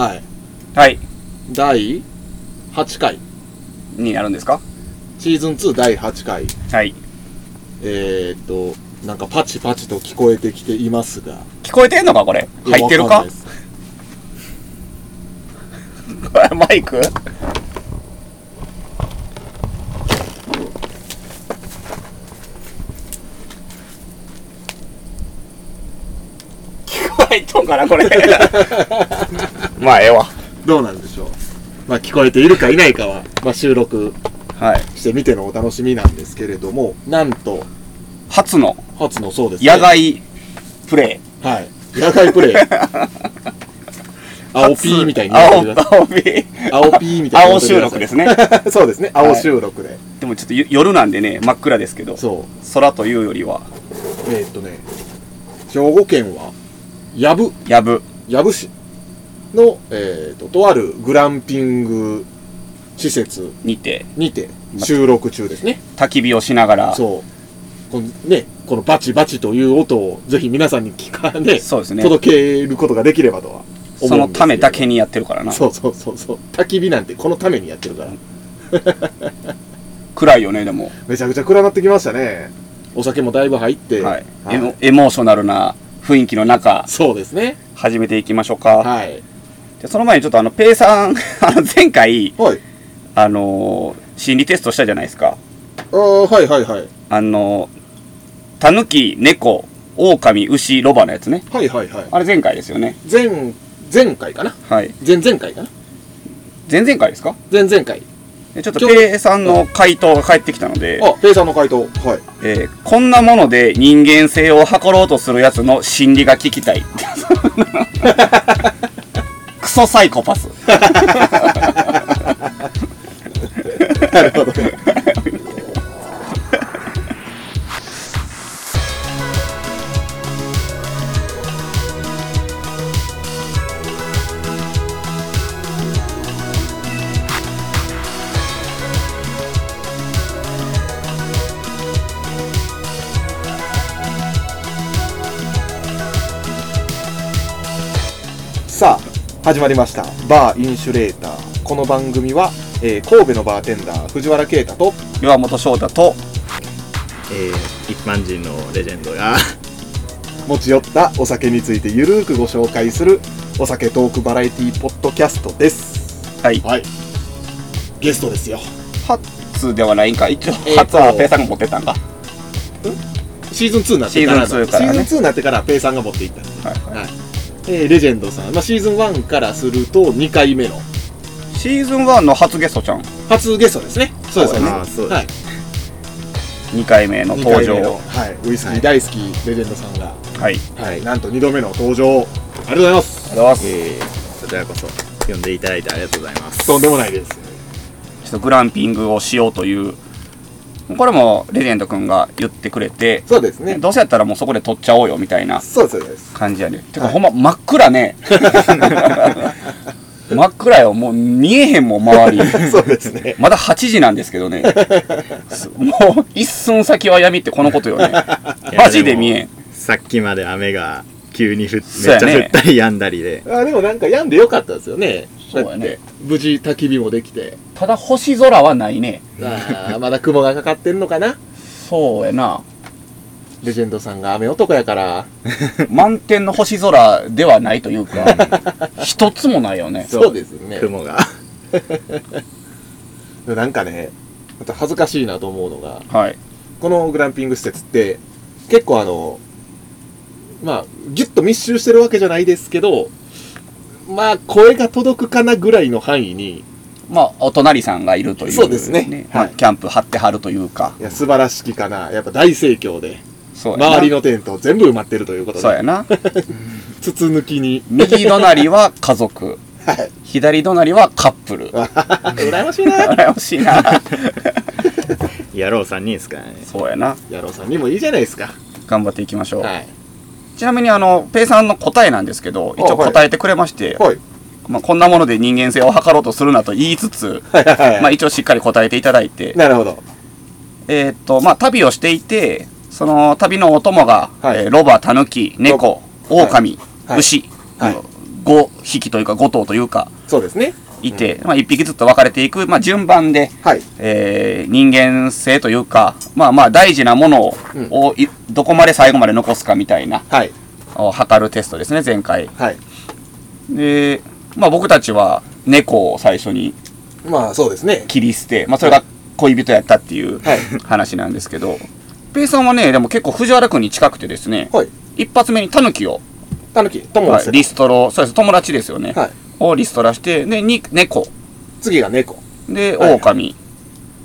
はい。はい。第8回。になるんですか？シーズン2第8回。はい。えー、っと、なんかパチパチと聞こえてきていますが。聞こえてんのかこれ？入ってるか？わんないですマイク？聞こえとんかなこれ。まあ、ええわ。どうなんでしょう。まあ聞こえているかいないかは、まあ収録はい。してみてのお楽しみなんですけれども、なんと、初の初のそうですね。野外プレイ。はい。野外プレイ。青ピーみたいにてください。青ピー青ピーみたいに言青ってください収録ですね。そうですね。青収録で。でもちょっとゆ夜なんでね、真っ暗ですけど、そう。空というよりは、えーっとね、兵庫県は、やぶ、やぶ。やぶ市の、えーっと、とあるグランピング施設にて、にて収録中ですね。焚き火をしながら、そう。このね、このバチバチという音をぜひ皆さんに聞かね、そうですね。届けることができればとはそのためだけにやってるからな。そうそうそうそう。焚き火なんてこのためにやってるから。暗いよね、でも。めちゃくちゃ暗なってきましたね。お酒もだいぶ入って。はい。はいエモエモーショナルな雰囲気の中、そうですね。始めていきましょうか。はい。でその前にちょっとあの、ペイさん、あの、前回、はい。あのー心理テストしたじゃないですか。ああ、はいはいはい。あのー、タヌキ、猫、狼、牛、ロバのやつね。はいはいはい。あれ前回ですよね。前、前回かな？はい。前々回かな？前々回ですか？前々回。でちょっとペイさんの回答が返ってきたので、あ、ペイさんの回答。はい。えーこんなもので人間性を測ろうとするやつの心理が聞きたい。クソサイコパス。なるほど始まりました。バーインシュレーター。この番組は、えー神戸のバーテンダー藤原啓太と岩本翔太と、えー一般人のレジェンドが持ち寄ったお酒についてゆるーくご紹介するお酒トークバラエティポッドキャストです。はい。はい。ゲストですよ。初ではないんか。一応、初はペイさんが持ってったんか。シーズン2になってからシーズン2からね。シーズン2になってからペイさんが持っていった。んですはい。はいえーレジェンドさん、まあ、シーズン1からすると2回目の。シーズン1の初ゲストちゃん。初ゲストですね。そうですよね。はい、2回目の2登場。はい、ウイスキー大好きレジェンドさんが、はい。はい、なんと2度目の登場。ありがとうございます。ありがとうございます。えー、こちらこそ呼んでいただいてありがとうございます。とんでもないです。ちょっとグランピングをしようという、これもレジェンド君が言ってくれて、そうですねどうせやったらもうそこで撮っちゃおうよみたいなそうですそうです感じやね。てか、はいほんま真っ暗ね。真っ暗よ。もう見えへんもん、周り。そうですねまだ8時なんですけどね。すもう一寸先は闇ってこのことよね。マジで見えん。さっきまで雨が急に降っそうやねめっちゃ降ったりやんだりで、あでもなんか病んでよかったですよねそうやね無事焚き火もできてただ星空はないね。あーまだ雲がかかってんのかな？そうやな。レジェンドさんが雨男やから 満天の星空ではないというか、一つもないよね。そうですね雲が なんかねまた恥ずかしいなと思うのがはい。このグランピング施設って結構あのまあギュッと密集してるわけじゃないですけどまあ声が届くかなぐらいの範囲にまあ、お隣さんがいるという、そうですねまあはいキャンプ張ってはるというか。いや素晴らしきかなやっぱ大盛況でそうやな。周りのテント全部埋まってるということでそうやな。筒抜きに右隣は家族。はい左隣はカップル。羨ましいな羨ましいな。野郎3人ですからねそうやな。野郎さんにもいいじゃないですか頑張っていきましょう。はいちなみにあの、ペイさんの答えなんですけど、一応答えてくれまして、はい。まあ、こんなもので人間性を測ろうとするなと言いつつ、はいはいはい。まあ、一応しっかり答えていただいて、なるほど。えーっと、まあ、旅をしていて、その旅のお供が、はい。えーロバ、タヌキ、猫、はい狼、はい。牛、はい。5匹というか5頭というか。そうですね。いて、まあ、1匹ずつ分かれていく、まあ、順番で、はい。えー人間性というかまあまあ大事なものを,、うんどこまで最後まで残すかみたいなはい。を測るテストですね前回はい。で、まあ、僕たちは猫を最初にまあ、そうですね。切り捨て、まあ、それが恋人やったっていうはい話なんですけど、ペイさんはねでも結構藤原君に近くてですねはい。一発目にタヌキを、たぬき、友達はいリストロそうです友達ですよね、はい。をリストラしてでに猫次が猫。ではい狼、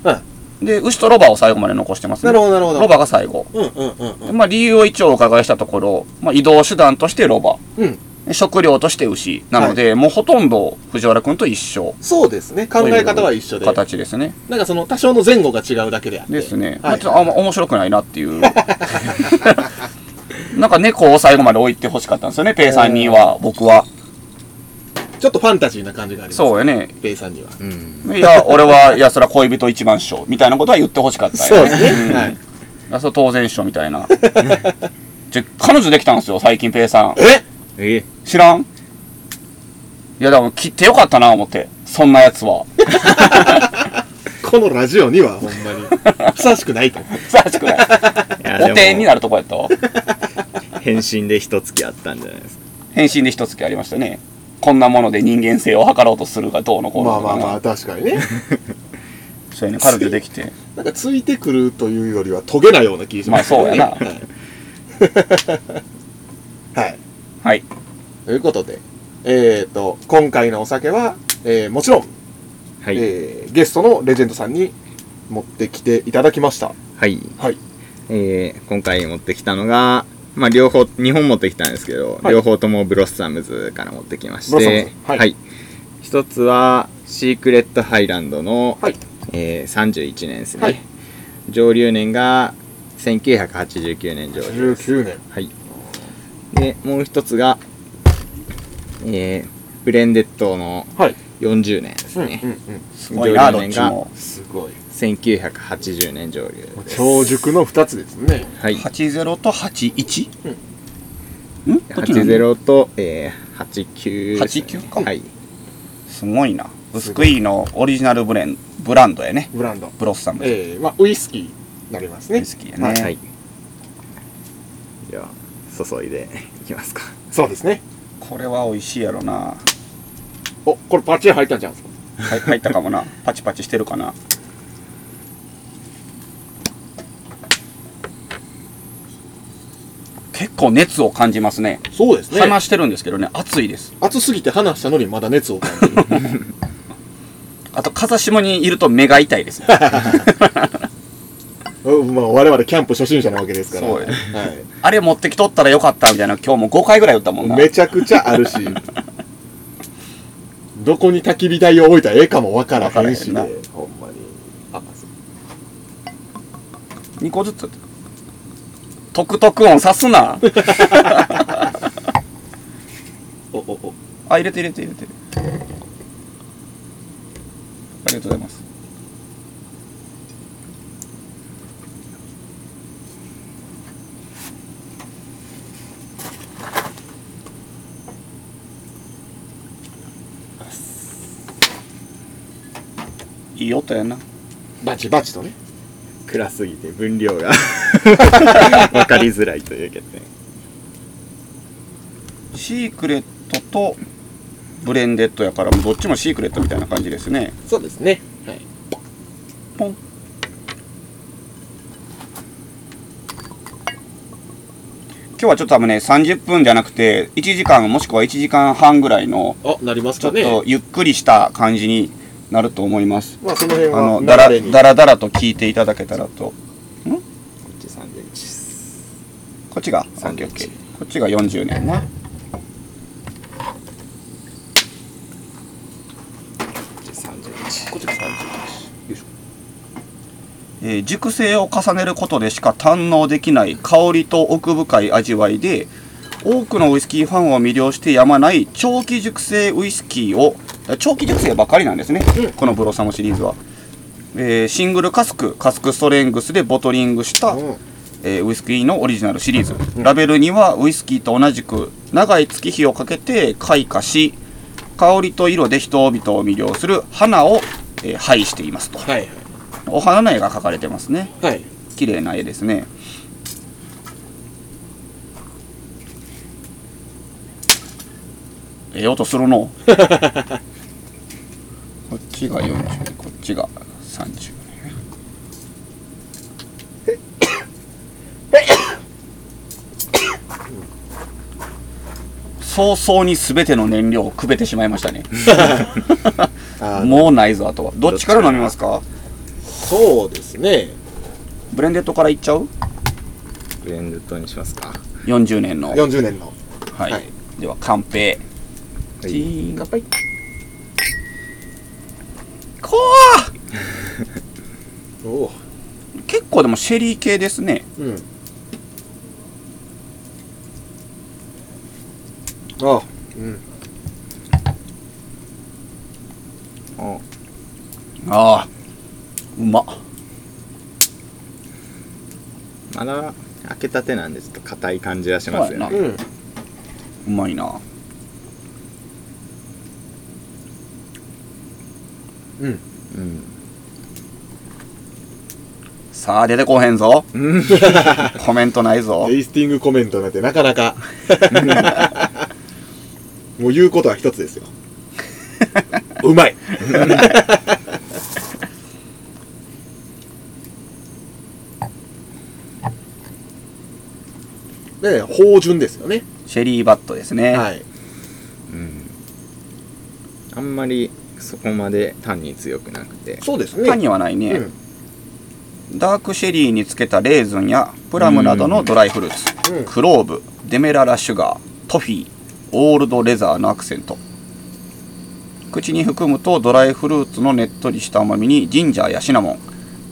はい。で牛とロバを最後まで残してますねなるほど、なるほど。ロバが最後、うんうんうんうん。まあ、理由を一応お伺いしたところ、まあ、移動手段としてロバうん。食料として牛なので、もうほとんど藤原君と一緒そうですね。考え方は一緒で。形ですねなんかその多少の前後が違うだけであって。ですね、まはい。あちょっとあんま面白くないなっていう なんか猫を最後まで置いてほしかったんですよねペイさんには僕はちょっとファンタジーな感じがあります。そうやねペイさんには。うん。いや俺はいやそれは恋人一番賞みたいなことは言ってほしかったよそうですね。はい。いやそれ当然賞みたいなじゃ彼女できたんですよ最近ペイさんえ？え知らん？いやでも切ってよかったな思ってそんなやつはこのラジオにはほんまにふさわしくないと。ふさわしくないお手になる。るとこやった 返信で一月あったんじゃないですか。返信で一月ありましたねこんなもので人間性を測ろうとするがどうのこうのまあまあまあ、確かにね。そうやね彼女できてなんかついてくるというよりはトゲなような気がします、まあそうやなはい。はい。はいということで、えっ、と、今回のお酒は、えーもちろん、はい。えーゲストのレジェンドさんに持ってきていただきました。はい。はい。えー今回持ってきたのが、まあ両方、2本持ってきたんですけど、はい両方ともブロッサムズから持ってきましブロッサムてズ、はい一つは、シークレットハイランドの、はいえー31年ですね。はい蒸留年が1989年蒸留です。19年。はい。で、もう一つが、えーブレンデッドのはい。40年ですね。うんうんすごいなど蒸留年がっちもうん。すごい。1980年蒸留です。超熟の2つですね。はい。80と 81? ん？どっちなの80と、えー、89ですね、89かはい。すごいなウスクイーのオリジナルブレンブランドやねブランド。ブロッサムえー、まあ、ウイスキーになりますね。ウイスキーやねはい。では、注いでいきますか。そうですね。これは美味しいやろなお、これパチン入ったんじゃんはい入ったかもなパチパチしてるかな結構熱を感じますねそうですね。話してるんですけどね熱いです熱すぎて話したのにまだ熱を感じる。あと風下にいると目が痛いです うんまあ、我々キャンプ初心者なわけですから。そうやはあれ持ってきとったらよかったみたいな今日も5回ぐらい言ったもんい。なめちゃくちゃあるし、どこに焚き火台を置いたらええかもわからへんしねわからへん。ほんまに。あ、そう2個ずつトクトク音さすな お、お、お。あ入れて入れて入れてありがとうございますいい音やなバチバチとね。暗すぎて分量が 分かりづらいという欠点。シークレットとブレンデッドやからどっちもシークレットみたいな感じですねそうですね。はい。ポン今日はちょっと多分ね30分じゃなくて1時間もしくは1時間半ぐらいのあ、なりますかね。ちょっとゆっくりした感じになると思いますまあ、その辺あのはだら。だらだらと聞いていただけたらとこっち31です。こっちが31 OKOK こっちが40年なこっち31。こっちが30よいしょ。えー熟成を重ねることでしか堪能できない香りと奥深い味わいで多くのウイスキーファンを魅了してやまない長期熟成ウイスキーを長期熟成ばかりなんですね、うん。このブロッサムシリーズは、えーシングルカスクカスクストレングスでボトリングした、うん。えーウイスキーのオリジナルシリーズ。ラベルにはウイスキーと同じく長い月日をかけて開花し香りと色で人々を魅了する花を、えー配していますと。はい。お花の絵が描かれてますね。はい。綺麗な絵ですね。ええ音するの？こっちが40こっちが30ね 早々に全ての燃料をくべてしまいましたね。もうないぞあとは。どっちか。ら飲みますか？そうですね。ブレンデッドからいっちゃう？ブレンドットにしますか。40年の。40年の。はい、はい。では乾杯。はい。チーン乾杯。こおおー結構でもシェリー系ですね。うん。あ。うん。おああ。うま。っまだ開けたてなんです。けど硬い感じはしますよね。うん。うまいなうん。うんさあ出てこへんぞ。うん。コメントないぞ。テイスティングコメントなんてなかなか。もう言うことは一つですよ。うまい。ね芳醇ですよね。シェリーバットですね、はい。うん。あんまりそこまで単に強くなくて。そうですね。他にはないね、うん。ダークシェリーにつけたレーズンやプラムなどのドライフルーツ、うん。クローブデメララシュガートフィーオールドレザーのアクセント。口に含むとドライフルーツのねっとりした甘みにジンジャーやシナモン。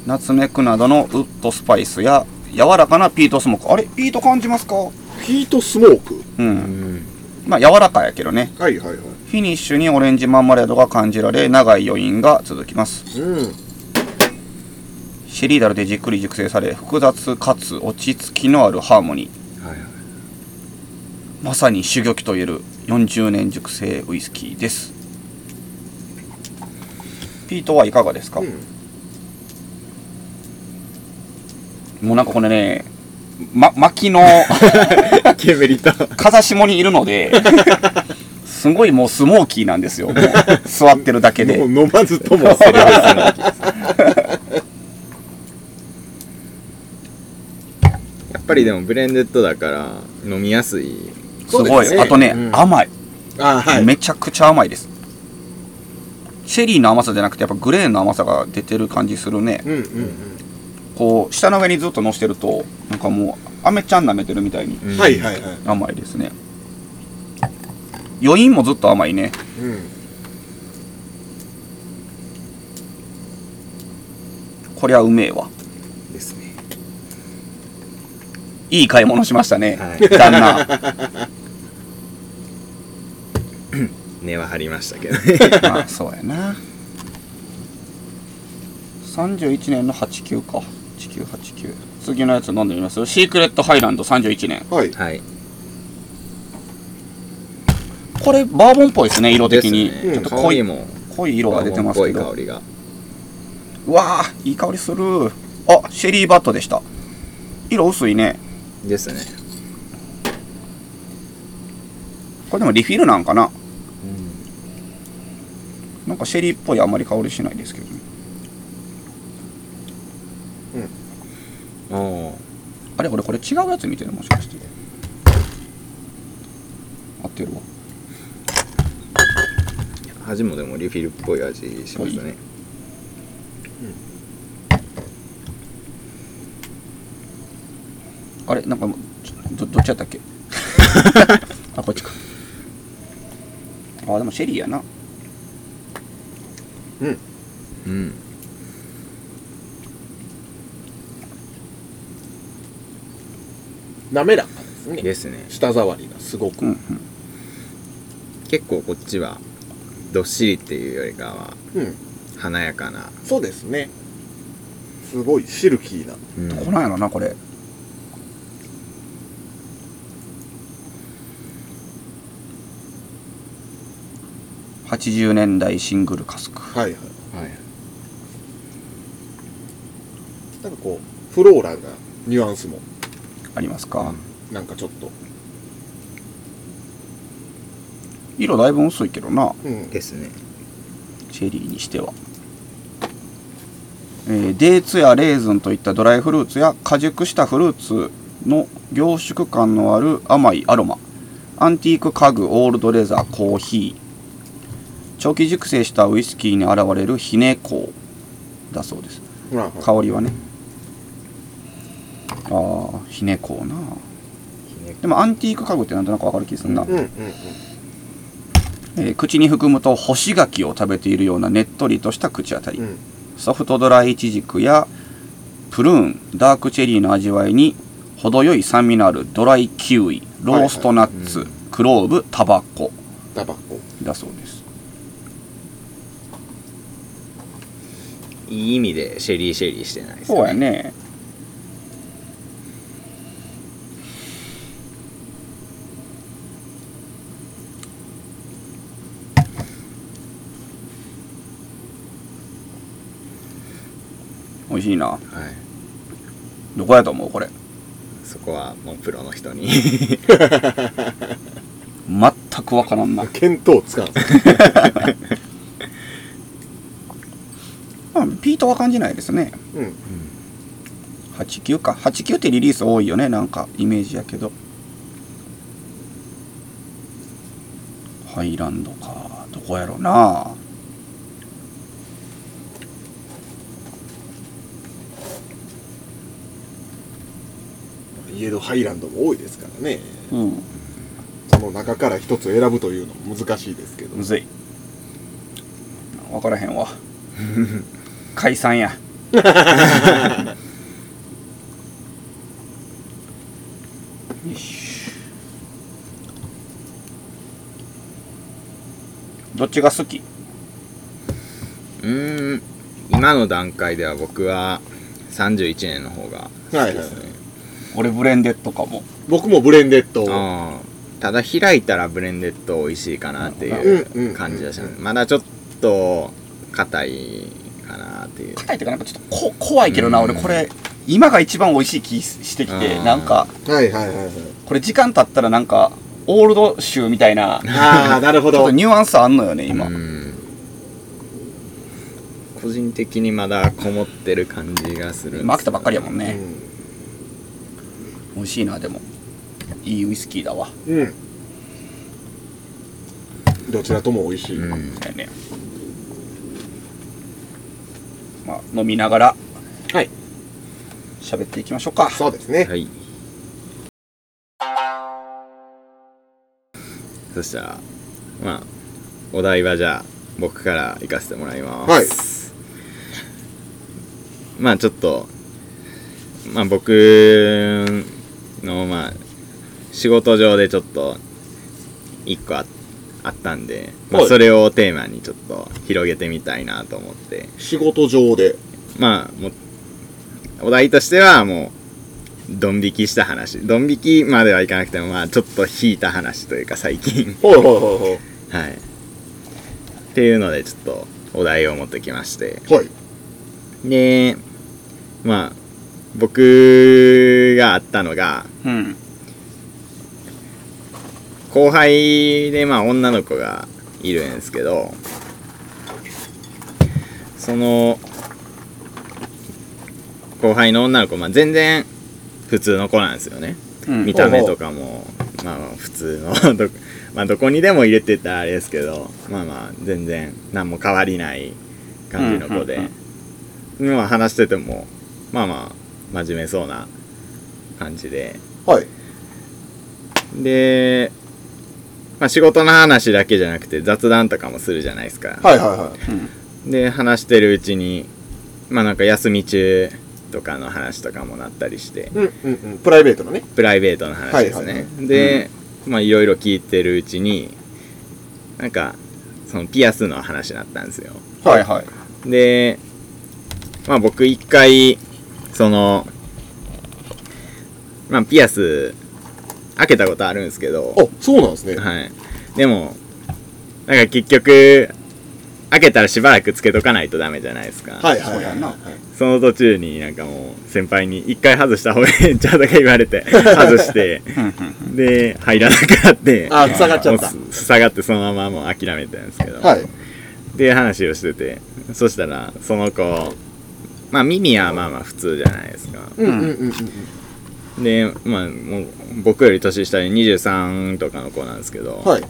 ナツメクなどのウッドスパイスや柔らかなピートスモーク。あれピート感じますか？ヒートスモーク？ううんん。まあ柔らかやけどね。はいはいはいフィニッシュにオレンジマンマレードが感じられ長い余韻が続きます。うん。シェリーダルでじっくり熟成され複雑かつ落ち着きのあるハーモニー。はいはい。まさに珠玉といえる40年熟成ウイスキーです。ピートはいかがですか、うん。もうなんかこれねま薪の 風下にいるのですごいもうスモーキーなんですよ。座ってるだけで。もう飲まずともそれはそのやっぱりでもブレンデッドだから飲みやすい。すごい。あとね、うん。甘い。あはい。めちゃくちゃ甘いです。シェリーの甘さじゃなくてやっぱグレーの甘さが出てる感じするね。うんうんうん。こう下の上にずっと乗してるとなんかもうアメちゃん舐めてるみたいにうん。はいはいはい。甘いですね余韻もずっと甘いね。うんこりゃうめえわ。ですね。いい買い物しましたね、はい。旦那。根は張りましたけどね。まあそうやな。31年の89か。1989次のやつ飲んでみます？シークレットハイランド31年。はい。はいこれバーボンっぽいですね色的に、ね。ちょっと濃いも濃い色が。出てますけど。香りがうわあいい香りする。あシェリーバットでした。色薄いね。ですね。これでもリフィルなんかな？なんかシェリーっぽいあんまり香りしないですけどね。おおあれ俺これ違うやつ見てるもしかして。合ってるわ味もでもリフィルっぽい味しますね。あれなんかもうちょどどっちやったっけ？あこっちか。あでもシェリーやな。うん。滑らかですね。ですね。舌触りがすごく。うんうん。結構こっちはどっしりっていうよりかは、華やかな。そうですね。すごいシルキーな、うん、どこなんやろなこれ。80年代シングルカスはいはい。はい。なんかこうフローラルなニュアンスも。ありますか、なんかちょっと。色だいぶ薄いけどな。うん。ですね。チェリーにしては、えーデーツやレーズンといったドライフルーツや果熟したフルーツの凝縮感のある甘いアロマ。アンティーク家具オールドレザーコーヒー。長期熟成したウイスキーに現れるひね香だそうです。まあ香りはね。ああひね香な。でもアンティーク家具ってなんとなくわかる気するな、うんうんうんえー口に含むと干し柿を食べているようなねっとりとした口当たり、うん。ソフトドライイチジクやプルーンダークチェリーの味わいに程よい酸味のあるドライキウイローストナッツ、はいクローブタバコ。タバコ。だそうです。いい意味でシェリーシェリーしてないですそうやね美味しいな。はい。どこやと思うこれ？そこはもうプロの人に。全くわからんな。見当つかん。す まあピートは感じないですね。うん。89か。89ってリリース多いよねなんかイメージやけど。ハイランドか。どこやろなイエローハイランドも多いですからね。うん。その中から一つ選ぶというのも難しいですけど。むずい。分からへんわ。解散や。よし。どっちが好き？うーん。今の段階では僕は31年の方が好きですね、俺ブレンデッドかも。僕もブレンデッド。あーただ開いたらブレンデッド美味しいかなってうんいうん。う感じがし。ますまだちょっと硬いかなっていう。硬いっていうかなんかちょっとこ怖いけどな、うん。俺これ今が一番美味しい気してきてうん。なんかはいはいはいはい。これ時間経ったらなんかオールド臭みたいなああなるほど。ちょっとニュアンスあんのよね今、うん。個人的にまだこもってる感じがするんですよ今飽きたばっかりやもんね、うん美味しいなでも。いいウイスキーだわ。うん。どちらとも美味しい、うん。だよね。まあ飲みながら。はい。喋っていきましょうか。そうですね、はい。そしたらまあお題はじゃあ僕から行かせてもらいます。はい。まあちょっとまあ僕のまあ仕事上でちょっと一個ああったんで、まあ、はい。それをテーマにちょっと広げてみたいなと思って。仕事上で。まあもうお題としてはもうドン引きした話。ドン引きまではいかなくてもまあちょっと引いた話というか最近。ほいほいほい。はい。っていうのでちょっとお題を持ってきまして。はい。でまあ僕があったのがうん。後輩でまあ女の子がいるんですけどその後輩の女の子、まあ、全然普通の子なんですよね。うん。見た目とかもまあ普通のど, まあ、どこにでも入れてったらあれですけどまあまあ全然何も変わりない感じの子で、まあ話しててもまあまあ真面目そうな感じで。はい。で、まあ、仕事の話だけじゃなくて雑談とかもするじゃないですか、はいはいはい。で話してるうちにまあなんか休み中とかの話とかもなったりして。うんうんうん。プライベートのね。プライベートの話ですね、はいはいで、まあいろいろ聞いてるうちになんかそのピアスの話になったんですよ。はいはい。でまあ僕一回そのまあピアス開けたことあるんですけど。あそうなんですね。はい。でもなんか結局開けたらしばらくつけとかないとダメじゃないですか、はいはいはい。その途中になんかもう先輩に一回外した方がいいんちゃうとか言われて 外してで入らなくなってあ塞がっちゃった。塞がってそのままもう諦めたんですけど、はい。っていう話をしててそしたらその子まあ耳はまあまあ普通じゃないですか。うんうんうんうんでまあもう僕より年下で23とかの子なんですけど、はい。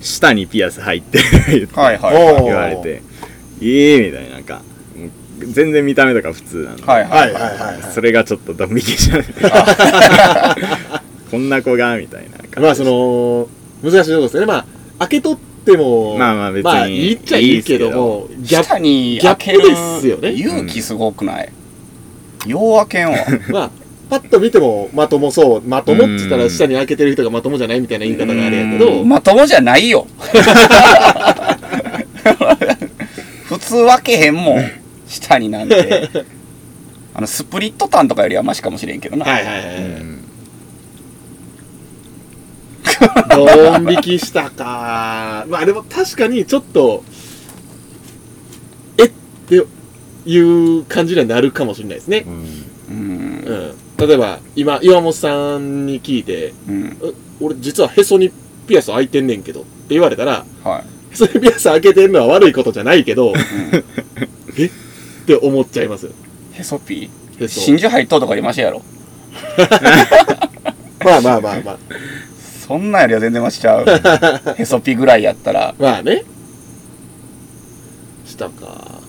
舌にピアス入ってる言ってはいはいおー言われて「ええー」みたいななんかもう全然見た目とか普通なんで、はいはいはいはいはい。それがちょっとドン引きした こんな子がみたいな感じまあその難しいところですよね。まあ開けとってもまあまあ別にまあいいっちゃいいけどもギャッ下にギですよね。勇気すごくない？よう開けんわプ まあパッと見てもまともそうまともって言ったうん。ら下に開けてる人がまともじゃないみたいな言い方があれやけど。まともじゃないよ。普通開けへんもん。下になんて。あのスプリットタンとかよりはマシかもしれんけどな、はいはいはいはい、うん ドン引きしたか。まあでも確かにちょっと、えっていう感じにはなるかもしれないですね。うんうんうん。例えば、今、岩本さんに聞いて、うんえ俺実はへそにピアス開いてんねんけどって言われたら、はいへそにピアス開けてんのは悪いことじゃないけど、え？って思っちゃいます。へそピへそ。ー真珠入っとうとかりましやろ まあまあまあまあ。そんなんよりは全然マシちゃう へそピーぐらいやったらまあね。したか。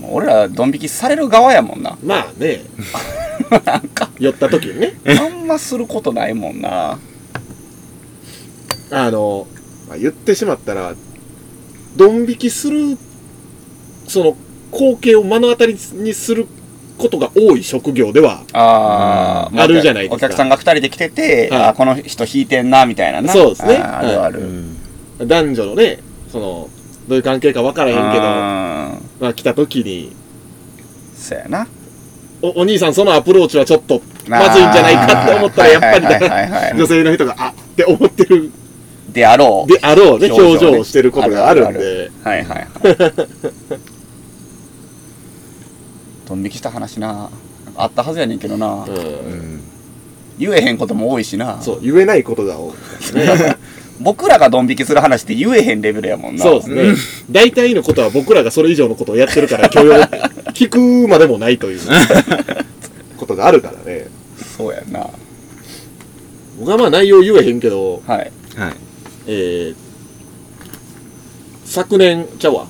もう俺らドン引きされる側やもんなまあね。なんか寄った時にね。あんますることないもんなあの、まあ、言ってしまったら、ドン引きする、その、光景を目の当たりにすることが多い職業では、ああるじゃないですか。お客さんが二人で来てて、はい。あーこの人引いてんなみたいなな。そうですね。あるある、うん。男女のね、その、どういう関係か分からへんけど、あまあ来た時に、ーそうやな。お、お兄さんそのアプローチはちょっと、まずいんじゃないかって思ったら、やっぱりはいはいはい。はい女性の人が、あって思ってる。であろう。であろうね、表情をしてることがあるんで、はいはいはい ドン引きした話なあったはずやねんけどな、う。うんん言えへんことも多いしなそう、言えないことが多いですね。僕らがドン引きする話って言えへんレベルやもんなそうですね。大体のことは僕らがそれ以上のことをやってるから 許容、聞くまでもないという ことがあるからね。そうやんな僕はまあ内容言えへんけど、はいはいえー、昨年ちゃうわ。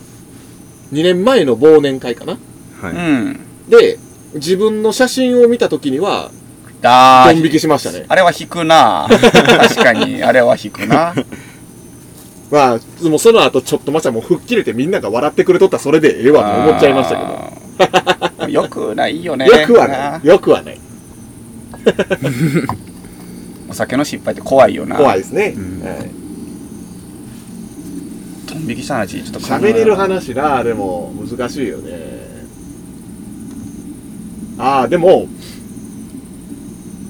2年前の忘年会かな。はい、うんで、自分の写真を見たときには、あードン引きしましたね。あれは引くな 確かにあれは引くな まあ、もうその後ちょっとまさもう吹っ切れてみんなが笑ってくれとったらそれでええわと思っちゃいましたけど。けどよくないよね よくはない。よくはない。お酒の失敗って怖いよな怖いですね。うんはいドン引きした話ちょっと考え喋れる話なでも難しいよねああでも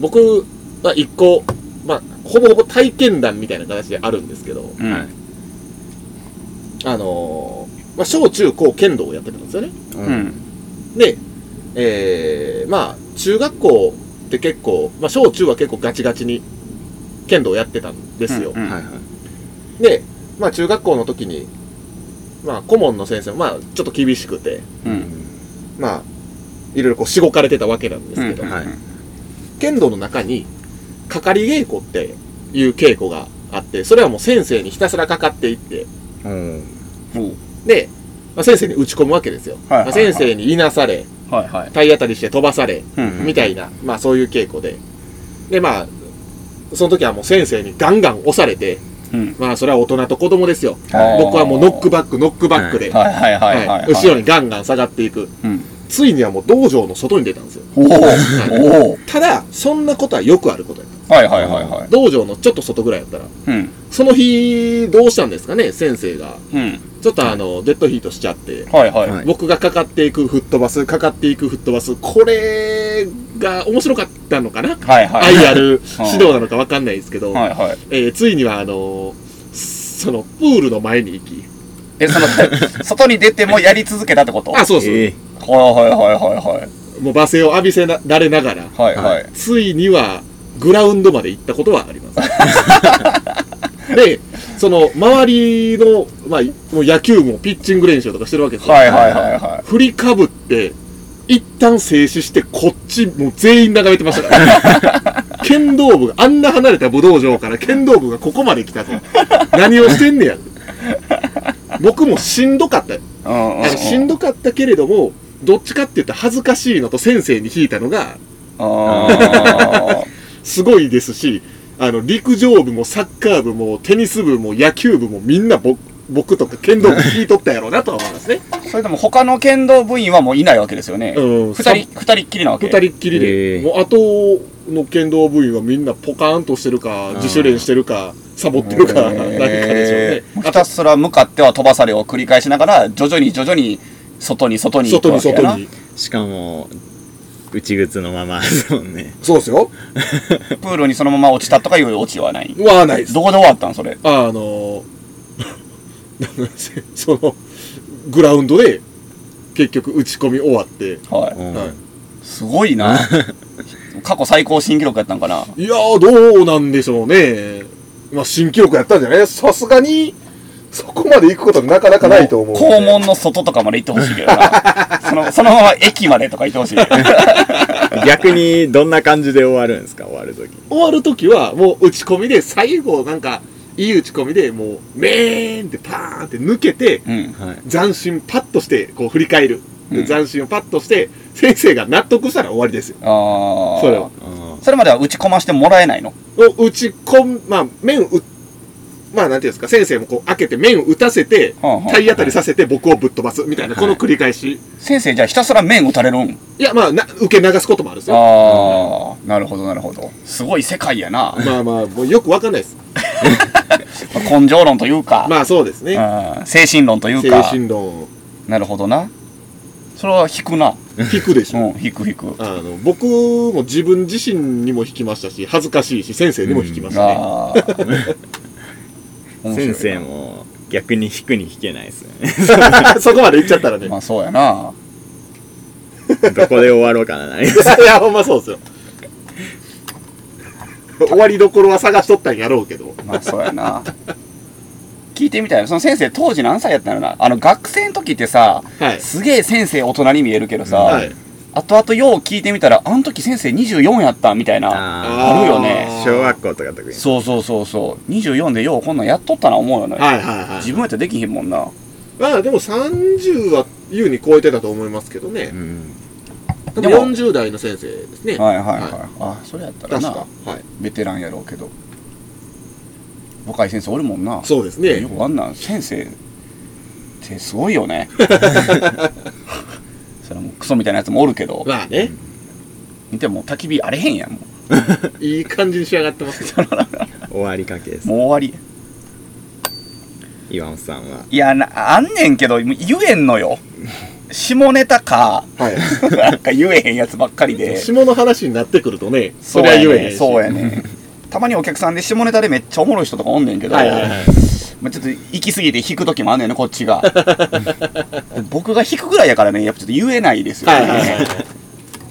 僕は一個まあほぼほぼ体験談みたいな形であるんですけどうん、はい。あのーまあ、小中高剣道をやってたんですよね。ううん。でえー、まあ中学校って結構、まあ、小中は結構ガチガチに剣道をやってたんですよ、うんうん。はいはい。でまあ中学校の時にまあ顧問の先生もまあちょっと厳しくてうん。まあ、いろいろこうしごかれてたわけなんですけど、うんはい。剣道の中に、かかり稽古っていう稽古があって、それはもう先生にひたすらかかっていって、う。んで、まあ、先生に打ち込むわけですよ。はい。はいはいまあ先生にいなされ、はいはい。体当たりして飛ばされ、うんみたいな、まあそういう稽古で。で、まあ、その時はもう先生にガンガン押されて、うん。まあそれは大人と子供ですよ。はい。僕はもうノックバック、ノックバックで、はいはいはいはい、はい。後ろにガンガン下がっていく。うんついにはもう道場の外に出たんですよ。ただ、そんなことはよくあることや。はいはいはいはい。道場のちょっと外ぐらいやったら、うん。その日、どうしたんですかね、先生が。うん。ちょっとあの、デッドヒートしちゃって、はいはい、はい。僕がかかっていく吹っ飛ばす、かかっていく吹っ飛ばす、これが面白かったのかな？はいはい。愛ある指導なのかわかんないですけど、はいはい。えーついにはあの、そのプールの前に行き。えその外に出てもやり続けたってこと？あそうそう、えはいはいはいはいはいもう罵声を浴びせられながらはいはい。ついにはグラウンドまで行ったことはあります。でその周りの、まあ、もう野球もピッチング練習とかしてるわけですよ、はいはいはいは振りかぶって一旦静止してこっちもう全員眺めてましたから、剣道部があんな離れた武道場から剣道部がここまで来たと。何をしてんねや。僕もしんどかった。しんどかったけれどもどっちかって言ったら恥ずかしいのと先生に引いたのがあ すごいですしあの陸上部もサッカー部もテニス部も野球部もみんなぼ僕とか剣道部引いとったやろうなとは思いますね。ー それでも他の剣道部員はもういないわけですよね。うん二人二人っきりなわけ。二人っきりで、もう後の剣道部員はみんなポカーンとしてるか自主練してるかサボってるか何かでしょうね。ひたすら向かっては飛ばされを繰り返しながら徐々に徐々に外に外に行く外にわけやな。外にしかも内靴のまま。ですもんね。そうですよ。プールにそのまま落ちたとかいうオチはない。はないです。どこで終わったんそれ？あの そのグラウンドで結局打ち込み終わって、はうん。はい。すごいな。過去最高新記録やったんかな。いやーどうなんでしょうね。まあ新記録やったんじゃない？さすがにそこまで行くことなかなかないと思う。校門の外とかまで行ってほしいけどな。そのそのまま駅までとか行ってほしい。逆にどんな感じで終わるんですか？終わる時。終わるときはもう打ち込みで最後なんかいい打ち込みでもうメーンってパーンって抜けてうん。はい斬新パッとしてこう振り返る。でうん。斬新をパッとして先生が納得したら終わりですよ。ああそれは。あそれまでは打ち込ましてもらえないの？を打ち込むまあ面うまあなんていうんですか先生もこう開けて面を打たせて体当たりさせて僕をぶっ飛ばすみたいなこの繰り返し。先生じゃあひたすら面打たれるん？いやまあな受け流すこともあるんですよああなるほどなるほど。すごい世界やな。まあまあもうよくわかんないです。根性論というか、まあそうですね。うん精神論という精か神論。なるほどな。それは引くな。引くでしょ。うん引く引く。あの僕も自分自身にも引きましたし恥ずかしいし先生にも引きましたね、先生も逆に引くに引けないですよね。そこまで行っちゃったらね、まあそうやな。どこで終わろうかな いやほんまそうですよ。終わりどころは探しとったんやろうけど。まあそうやな。聞いてみたいな。その先生当時何歳やったのな。あの学生の時ってさはい。すげえ先生大人に見えるけどさ、はい後々よう聞いてみたらあの時先生24やったみたいなああるよね。ー小学校とか特にそうそうそうそう。24でようこんなんやっとったな思うよね、はいはいはい。自分やったらできひんもんな。まあでも30は優に超えてたと思いますけどね。う、ん。でも40代の先生ですね。はいはいはい、はあそれやったらな。確か。はい。ベテランやろうけど。若い先生おるもんな。そうですね。よくあんなん先生ってすごいよね クソみたいなやつもおるけど。まあね。見ても焚き火あれへんやんも いい感じに仕上がってますね 終わりかけです。うもう終わり。岩本さんは。いやなあんねんけど言えんのよ。下ネタか。はい。なんか言えへんやつばっかりで。下の話になってくるとねそそうやれは言えへんし。ねそうやねたまにお客さんで下ネタでめっちゃおもろい人とかおんねんけど、はいはいはいまあ、ちょっと行き過ぎて引く時もあんねんねこっちが。僕が引くぐらいやからねやっぱちょっと言えないですよね、はいはいはい。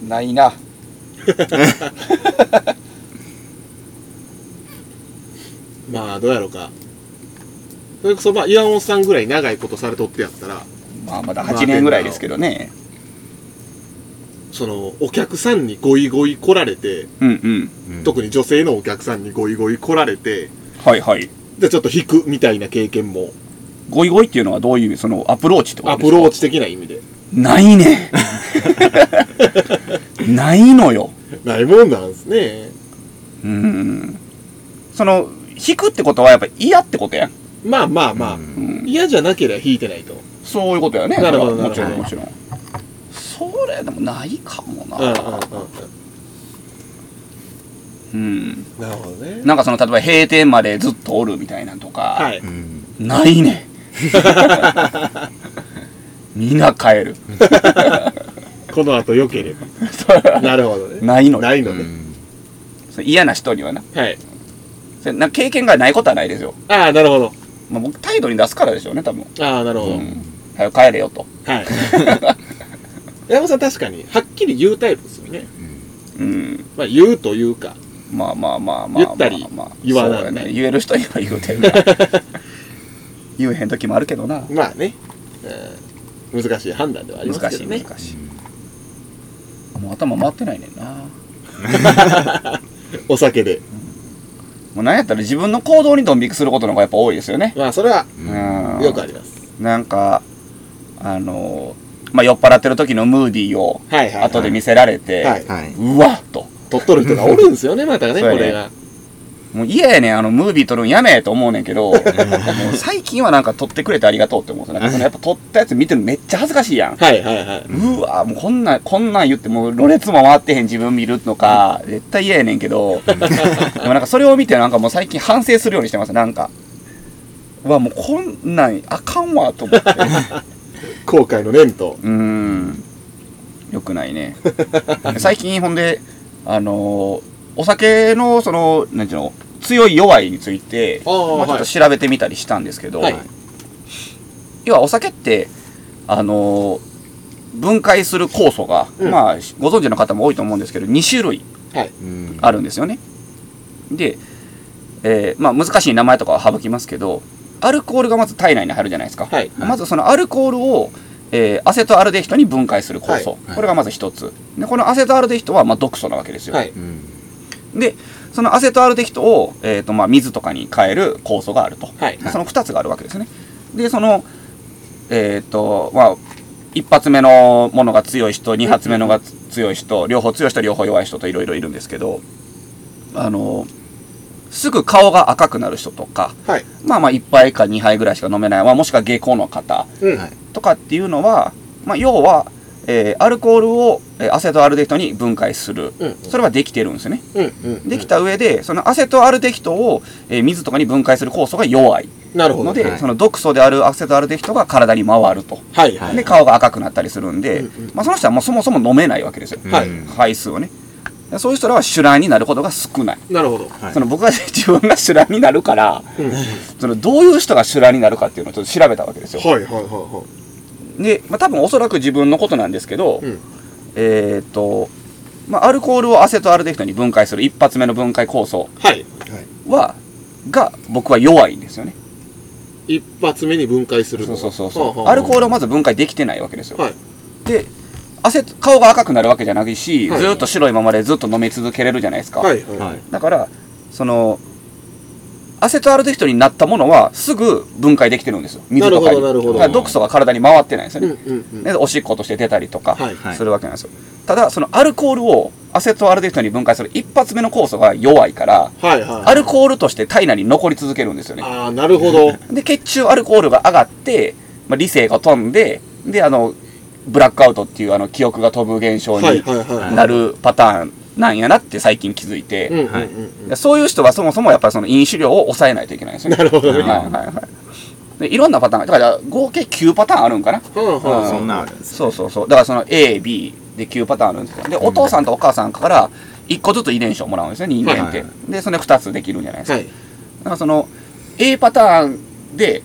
ないな。まあどうやろうか。それこそまあ岩本さんぐらい長いことされとってやったらまあまだ8年ぐらいですけどね。そのお客さんにゴイゴイ来られてうんうんうん。特に女性のお客さんにゴイゴイ来られてはいはいでちょっと引くみたいな経験も。ゴイゴイっていうのはどういうそのアプローチってことアですか？プローチ的な意味で。ないね。ないのよ。ないもんなんですね。うん。その引くってことはやっぱ嫌ってことやん、まあまあまあ、嫌じゃなければ引いてないと。そういうことやね。なるほどそれはもちろんもちろん。それでもないかもな。うんうんうんうんなるほどね。なんかその例えば閉店までずっとおるみたいなんとか、はい。うんないね。みんな帰る。この後良ければなるほどね。ないのよないのね、嫌な人にはな。はい。それな経験がないことはないですよ。ああなるほど。まあ、僕態度に出すからでしょうね多分。ああなるほど、うん。早く帰れよと。はい。山本さん確かにはっきり言うタイプですよね。うん。まあ言うというかまあまあまあまあ。言ったりまあまあ言わないね。言える人には言うてる。か ら言えへん時もあるけどな。まあね、うん。難しい判断ではあります難しいけどね。難しいもう頭回ってないねんな。お酒で。もうなんやったら自分の行動にドン引きすることの方がやっぱ多いですよね。まあそれはうん。よくあります。なんかあのまあ酔っ払ってる時のムーディーを後で見せられて、はいはい。うわっと取っとる人がおるんですよねまたねそうやね。これが。もう嫌やねんあのムービー撮るんやめと思うねんけど。もう最近はなんか撮ってくれてありがとうって思うんですよなんかそのやっぱ撮ったやつ見てるのめっちゃ恥ずかしいやん。はいはいはいうわもうこんなんこんなん言ってもうろれつも回ってへん自分見るのか絶対嫌やねんけど。でもなんかそれを見てなんかもう最近反省するようにしてますなんか。うわもうこんなんあかんわと思って。後悔の念と。うーん。よくないね。最近ほんであのーお酒のそのなんていうの強い弱いについてまあ、ちょっと調べてみたりしたんですけど、はい。要はお酒ってあのー分解する酵素が、うん。まあご存知の方も多いと思うんですけど2種類あるんですよね。で、えーまあ難しい名前とかは省きますけどアルコールがまず体内に入るじゃないですか、はい。まずそのアルコールを、えーアセトアルデヒドに分解する酵素、はい。これがまず一つ。でこのアセトアルデヒドはまあ毒素なわけですよ、はい。うん。でそのアセトアルデヒドを、えーとまあ、水とかに変える酵素があると、はい。その2つがあるわけですね。でそのえっ、とまあ一発目のものが強い人二発目のが強い人両方強い人両方弱い人といろいろいるんですけどあのすぐ顔が赤くなる人とかはい。まあまあ1杯か2杯ぐらいしか飲めない、まあ、もしくは下校の方。うん。はいとかっていうのは、まあ、要は、えーアルコールを、えーアセトアルデヒドに分解する。うん。それはできてるんですよね。うんうんできた上でそのアセトアルデヒドを、えー水とかに分解する酵素が弱い。なるほど。ので、はい。その毒素であるアセトアルデヒドが体に回ると。はいはい。で顔が赤くなったりするんで、うんうん。まあ、その人はもうそもそも飲めないわけですよ、はい。うん回数をね。でそういう人らは酒乱になることが少ない、なるほど。はいその僕が自分が酒乱になるからうん。そのどういう人が酒乱になるかっていうのをちょっと調べたわけですよ。はいはいはいはで、まあ、多分おそらく自分のことなんですけど、うん。えーっと、まあ、アルコールをアセトアルデヒドに分解する一発目の分解酵素いはい。はが僕は弱いんですよね。一発目に分解するそうのそうそうそう。はあはあアルコールをまず分解できてないわけですよ、はい。で汗顔が赤くなるわけじゃないし、はい。ずーっと白いままでずっと飲み続けれるじゃないですか、はいはい。はい。だからそのアセトアルデヒドになったものはすぐ分解できてるんですよ。水とかに。毒素が体に回ってないんですようんね、うんうん。でおしっことして出たりとかはいはい。するわけなんですよ、ただそのアルコールをアセトアルデヒドに分解する一発目の酵素が弱いからはいはい。アルコールとして体内に残り続けるんですよね。ああなるほど。で血中アルコールが上がって、まあ、理性が飛んでであのブラックアウトっていうあの記憶が飛ぶ現象はいにはいはい。なるパターンなんやなって最近気づいて、うんうんはいそういう人はそもそもやっぱりその飲酒量を抑えないといけないんですよね。なるほどねはいはいはい。でいろんなパターンがだから合計9パターンあるんかな。はあはあそんなんあるんですそうそうそう。だからその A、B で9パターンあるんですよ。で、お父さんとお母さんから1個ずつ遺伝子をもらうんですね、人間って。はいはで、それ2つできるんじゃないですか。はいだからその A パターンで、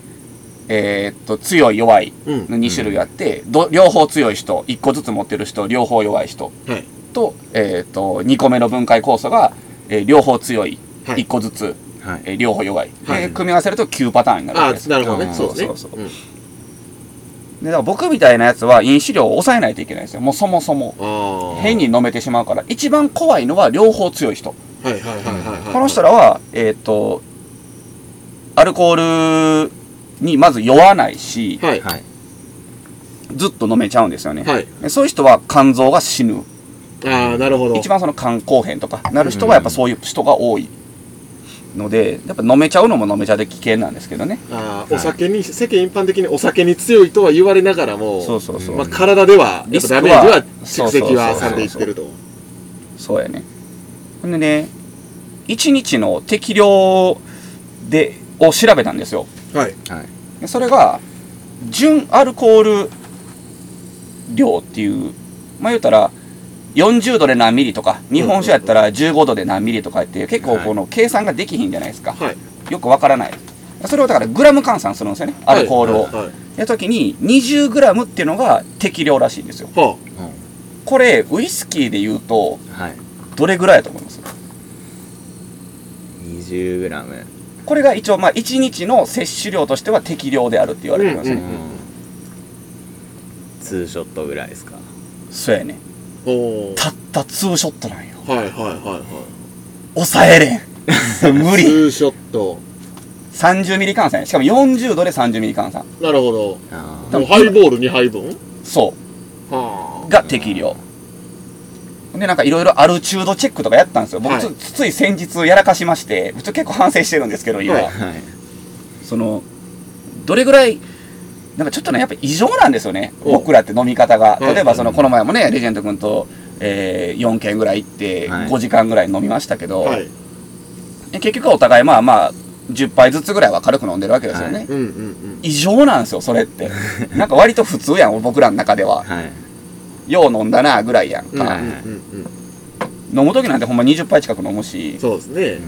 えーっと強い弱いうんの2種類あって、ど両方強い人1個ずつ持ってる人両方弱い人はいと,、えーっと2個目の分解酵素が、えー両方強いはい。1個ずつ、はい。えー両方弱い、はい。で組み合わせると9パターンになるわあけです。あなるほどうん。ねそうですねそうそう。うん。でだから僕みたいなやつは飲酒量を抑えないといけないんですよ。もうそもそも。変に飲めてしまうから。一番怖いのは両方強い人。はいはいはいはいはいこの人らはえーっとアルコールにまず酔わないし、はいはい。ずっと飲めちゃうんですよね、はい。でそういう人は肝臓が死ぬああなるほど。一番その肝硬変とかなる人はやっぱそういう人が多いのでやっぱ飲めちゃうのも飲めちゃうで危険なんですけどね。ああお酒に世間一般的にお酒に強いとは言われながらもそうそうそう、まあ体ではやっぱダメージは蓄積はされていってると。そうやね。ほんでね1日の適量でを調べたんですよ。はいはい。でそれが純アルコール量っていうまあ言うたら40度で何ミリとか日本酒やったら15度で何ミリとかって結構この計算ができひんじゃないですか。はい。よくわからない。それをだからグラム換算するんですよねアルコールを、はい。は時に 20g っていうのが適量らしいんですよ。はこれウイスキーで言うとはい。どれぐらいだと思います？20g これが一応まあ1日の摂取量としては適量であるって言われてるんですね、うんうん。ツーショットぐらいですか。そうやねたったツーショットなんよ。はいはいはいはい。抑えれん。無理。ツーショット。30ミリ換算や。しかも40度で30ミリ換算。なるほど。あでもハイボール2杯分そはうが適量。でなんかいろいろアルチュードチェックとかやったんですよ。僕はい。つ,、つい先日やらかしましてちょ結構反省してるんですけど今、はいはい。そのどれぐらいなんかちょっとねやっぱ異常なんですよね。お。僕らって飲み方が。はい例えばそのこの前もねレジェンド君と、えー4軒ぐらい行ってはい。5時間ぐらい飲みましたけど、はい。結局お互いまあまあ10杯ずつぐらいは軽く飲んでるわけですよね、はい。うんうんうん。異常なんですよそれって。なんか割と普通やん僕らの中では。はい。よう飲んだなぐらいやんか、うんうんうんうん。飲む時なんてほんま20杯近く飲むし。そうですね。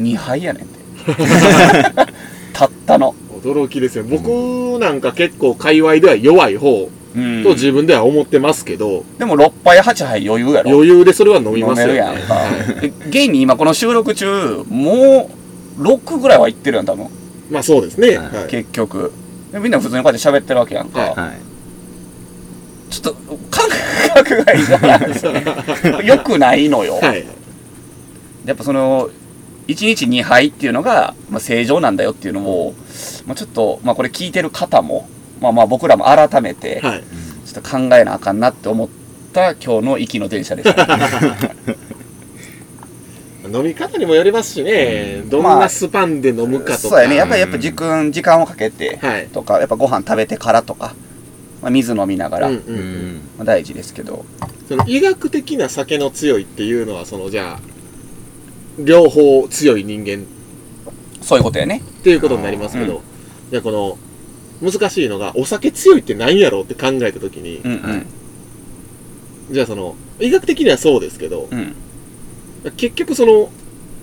2杯やねんて。たったの驚きですよ。僕なんか結構界隈では弱い方うん。と自分では思ってますけどでも6杯8杯余裕やろ。余裕でそれは飲み飲ますよね。めるやんか、はい。で現に今この収録中もう6ぐらいはいってるやん多分。まあそうですね。はい。はい。結局。でみんな普通にこうやって喋ってるわけやんか、はい。はいちょっと感覚が異常なんですよよくないのよ、はい。やっぱその1日2杯っていうのが、まあ、正常なんだよっていうのを、まあ、ちょっと、まあ、これ聞いてる方も、まあ、まあ僕らも改めてはい。ちょっと考えなあかんなって思った今日の行きの電車でした、ね、飲み方にもよりますしね。どん。まあなスパンで飲むかとか。そうやね。やっぱりやっぱ時間時間をかけてはい。とかやっぱご飯食べてからとか、まあ、水飲みながら、まうんうんうん。うんあ、大事ですけど。その医学的な酒の強いっていうのはそのじゃあ両方強い人間。そういうことやね。っていうことになりますけど、じゃあこの難しいのがお酒強いって何やろうって考えた時に、うんうん。じゃあその医学的にはそうですけどうん。結局その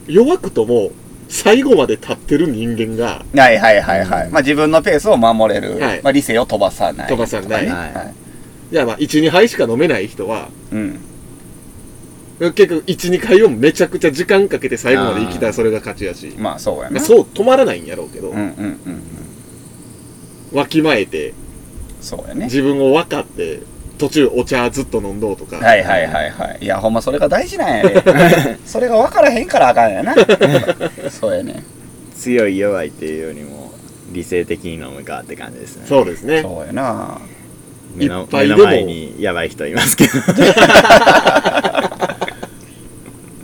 弱くとも最後まで立ってる人間がはいはいはいはい、まあ自分のペースを守れる、はい。まあ、理性を飛ばさない飛ばさない。はいはいじゃあまあ12杯しか飲めない人はうん結局12回をめちゃくちゃ時間かけて最後まで生きたらそれが勝ちやし。まあそうやな。まあそう止まらないんやろうけど、うんうんうんうん。わきまえてそうやね。自分を分かって途中お茶ずっと飲んどうとか、はいはいはいはい。いやほんまそれが大事なんやで それが分からへんからあかんやな。そうやね。強い弱いっていうよりも理性的に飲むかって感じですね。そうですね。そうやな。目の一杯でも。目の前にやばい人いますけど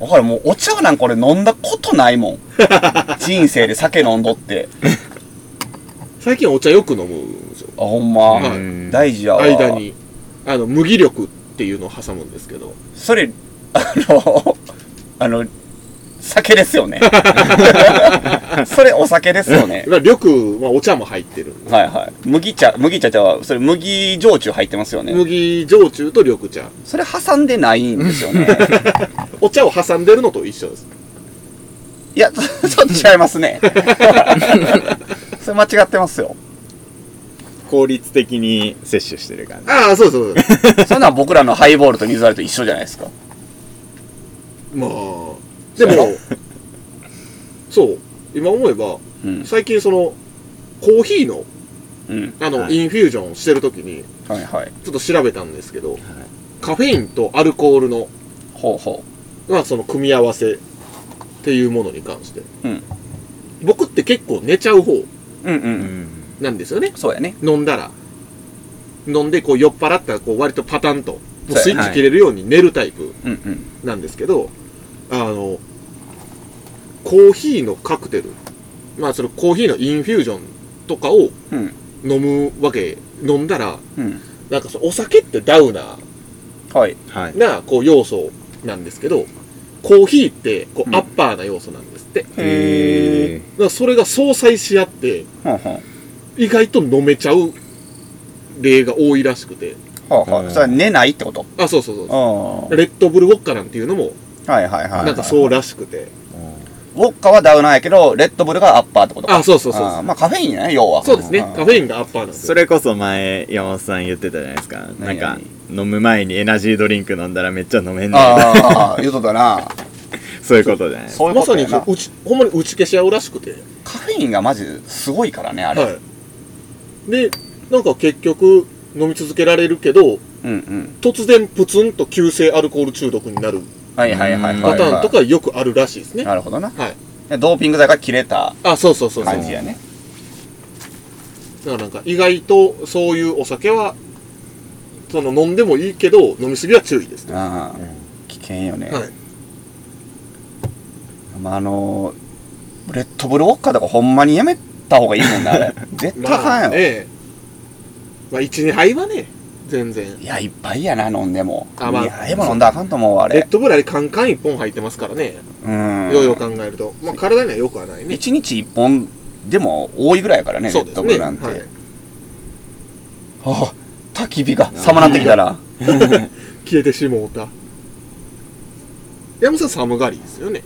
わかる？もうお茶なんか俺飲んだことないもん。人生で酒飲んどって。最近お茶よく飲むんですよ。あほんま、はい。うん大事やわ。間に。あの麦緑っていうのを挟むんですけど。それあの あの酒ですよね。それお酒ですよね。まあ緑、まあ、お茶も入ってる。はいはい。麦茶麦茶茶はそれ麦焼酎入ってますよね。麦焼酎と緑茶。それ挟んでないんですよね。お茶を挟んでるのと一緒です。いや ちょっと違いますね。それ間違ってますよ。効率的に摂取してる感じ。ああそうそうそう。そんなん僕らのハイボールと水割りと一緒じゃないですか。まあでもそう。今思えばうん。最近そのコーヒーのうん。あの、はい。インフュージョンしてる時にはいはい。ちょっと調べたんですけど、カフェインとアルコールのほうほまあその組み合わせっていうものに関して、うん。僕って結構寝ちゃう方なんですよね。そうやね。飲んだら。飲んでこう酔っ払ったらこう割とパタンともうスイッチ切れるように寝るタイプなんですけどあのコーヒーのカクテル。まあそのコーヒーのインフュージョンとかをうん。飲むわけ。飲んだらうん。なんかそのお酒ってダウナはい。はい。ーなこう要素なんですけどコーヒーってこうアッパーな要素なんですって、だかへらそれが相殺し合ってほんほん意外と飲めちゃう例が多いらしくて。はあはそれは寝ないってこと？あそうそうそう。レッドブルウォッカなんていうのもはいはいはいはいなんかそうらしくてウォッカはダウナーやけど、レッドブルがアッパーってことか。あそうそうそうそうあーまあカフェインやね、要は。そうですね。んカフェインがアッパーなんですよ。それこそ前山本さん言ってたじゃないですかなん何？か飲む前にエナジードリンク飲んだらめっちゃ飲めんねんああ、言うとったな。そういうことじゃないそういうまことやな。さにうち、ほんまに打ち消し合うらしくて。カフェインがマジすごいからね、あれ。はい。で、なんか結局、飲み続けられるけど、うんうん。突然プツンと急性アルコール中毒になるはいはいはいはい、はい。パターンとかよくあるらしいですね。なるほどな。はい。でドーピング剤が切れたあ、そうそうそうそう。感じやね。だからなんか意外とそういうお酒は、その飲んでもいいけど、飲みすぎは注意ですね。ああ、危険よね。はい。まあ、あのー、レッドブルウォッカとかほんまにやめた方がいいもんな、あれ。絶対あかまあんよ。ね、まあ1、2杯はね、全然。いや、いっぱいやな、飲んでも。あまあいや、でも飲んだらあかんと思うわ、あれ。レッドブルあれカンカン1本入ってますからね。うん。ようよう考えると。まあ体にはよくはないね。一日一本でも多いぐらいやからね、レッそうですね。ドブルなんて。はい。ああ、焚き火が寒なってきたら。消えてしもうた。山本さん寒がりですよね。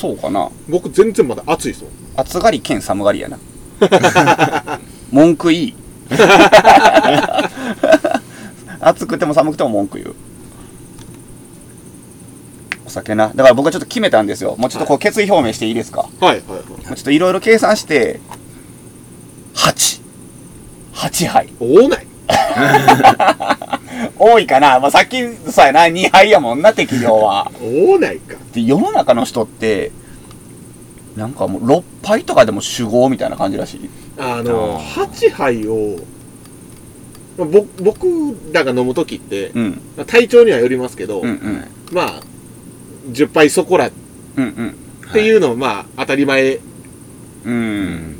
そうかな。僕全然まだ暑いですもん。暑がり兼寒がりやな。文句いい。暑くても寒くても文句言う。お酒な。だから僕はちょっと決めたんですよ。もうちょっとこう決意表明していいですか？はいはいはい。もうちょっといろいろ計算して、8。8杯。多ない。多いかな。まあ、さっきさやな、2杯やもんな、適量は。多ないか。で、世の中の人って、なんかもう6杯とかでも酒豪みたいな感じらしい。あの、あー8杯を、まあぼ僕らが飲むときって、うん。まあ体調にはよりますけど、うんうん。まあ、10杯そこらっうんうん。ていうのは、まあ、当たり前うん。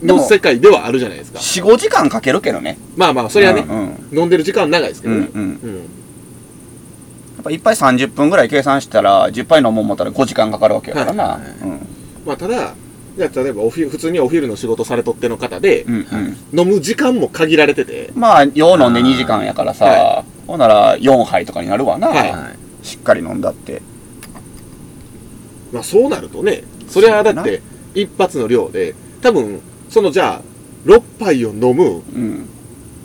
でのも世界ではあるじゃないですか。4、5時間かけるけどね。まあまあ、それはね、うん飲んでる時間長いですけうん。どね。うんうん。うん。やっぱ1杯30分ぐらい計算したら、10杯飲もう思ったら5時間かかるわけやからな。はいうん。まあ、ただ、じゃあ例えばお昼、普通にお昼の仕事されとっての方で、うんうん。飲む時間も限られてて、まあ、よう飲んで2時間やからさ、はほんなら4杯とかになるわな。はいはいしっかり飲んだって。まあそうなるとね、それはだって、一発の量で、多分、そのじゃあ、6杯を飲む、うん。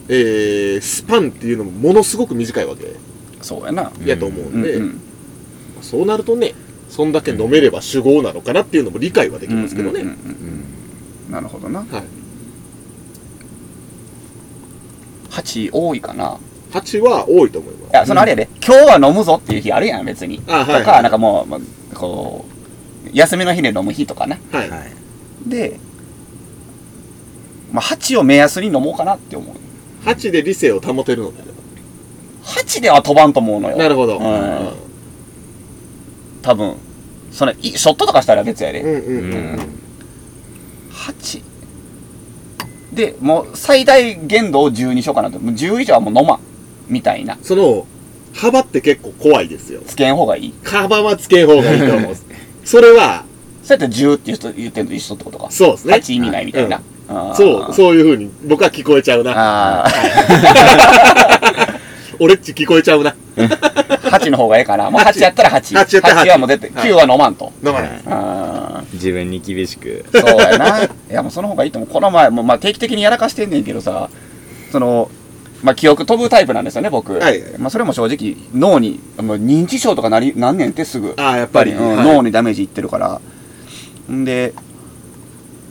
えー、スパンっていうのもものすごく短いわけそうやな。やと思うんで、うんうん。そうなるとね、そんだけ飲めれば酒豪なのかなっていうのも理解はできますけどね。うんうんうんうんなるほどな。はい。8多いかな。8は多いと思います。いや、そのあれやで、今日は飲むぞっていう日あるやん、別に。あはいはいとか、なんかもう、まあこう、休みの日で飲む日とかな。はい。はいで、まあ、8を目安に飲もうかなって思う。8で理性を保てるのであれ8では飛ばんと思うのよ。ば。なるほど。うん多分。それ、いショットとかしたら別やで。うんうんうんうん。8。で、もう最大限度を10にしようかなと。もう10以上はもう飲まん。みたいな。その、幅って結構怖いですよ。つけん方がいい。幅はつけん方がいいと思う。それは、そうやって10って言う人言ってんの一緒ってことか。そうですね。8意味ないみたいな。あーそう、そういう風に僕は聞こえちゃうな。俺っち聞こえちゃうな。8の方がええかな。もう8やったら8。8やったら8はもう出て、はい9は飲まんと。飲まない。あ自分に厳しくーそうやな。いや、もうその方がいいと思う。この前、もうまあ定期的にやらかしてんねんけどさ、その、まあ記憶飛ぶタイプなんですよね、僕。はいまあそれも正直、脳に、もう認知症とかなり、なんねんってすぐ。ああ、やっぱり。うんはい脳にダメージいってるから。んで、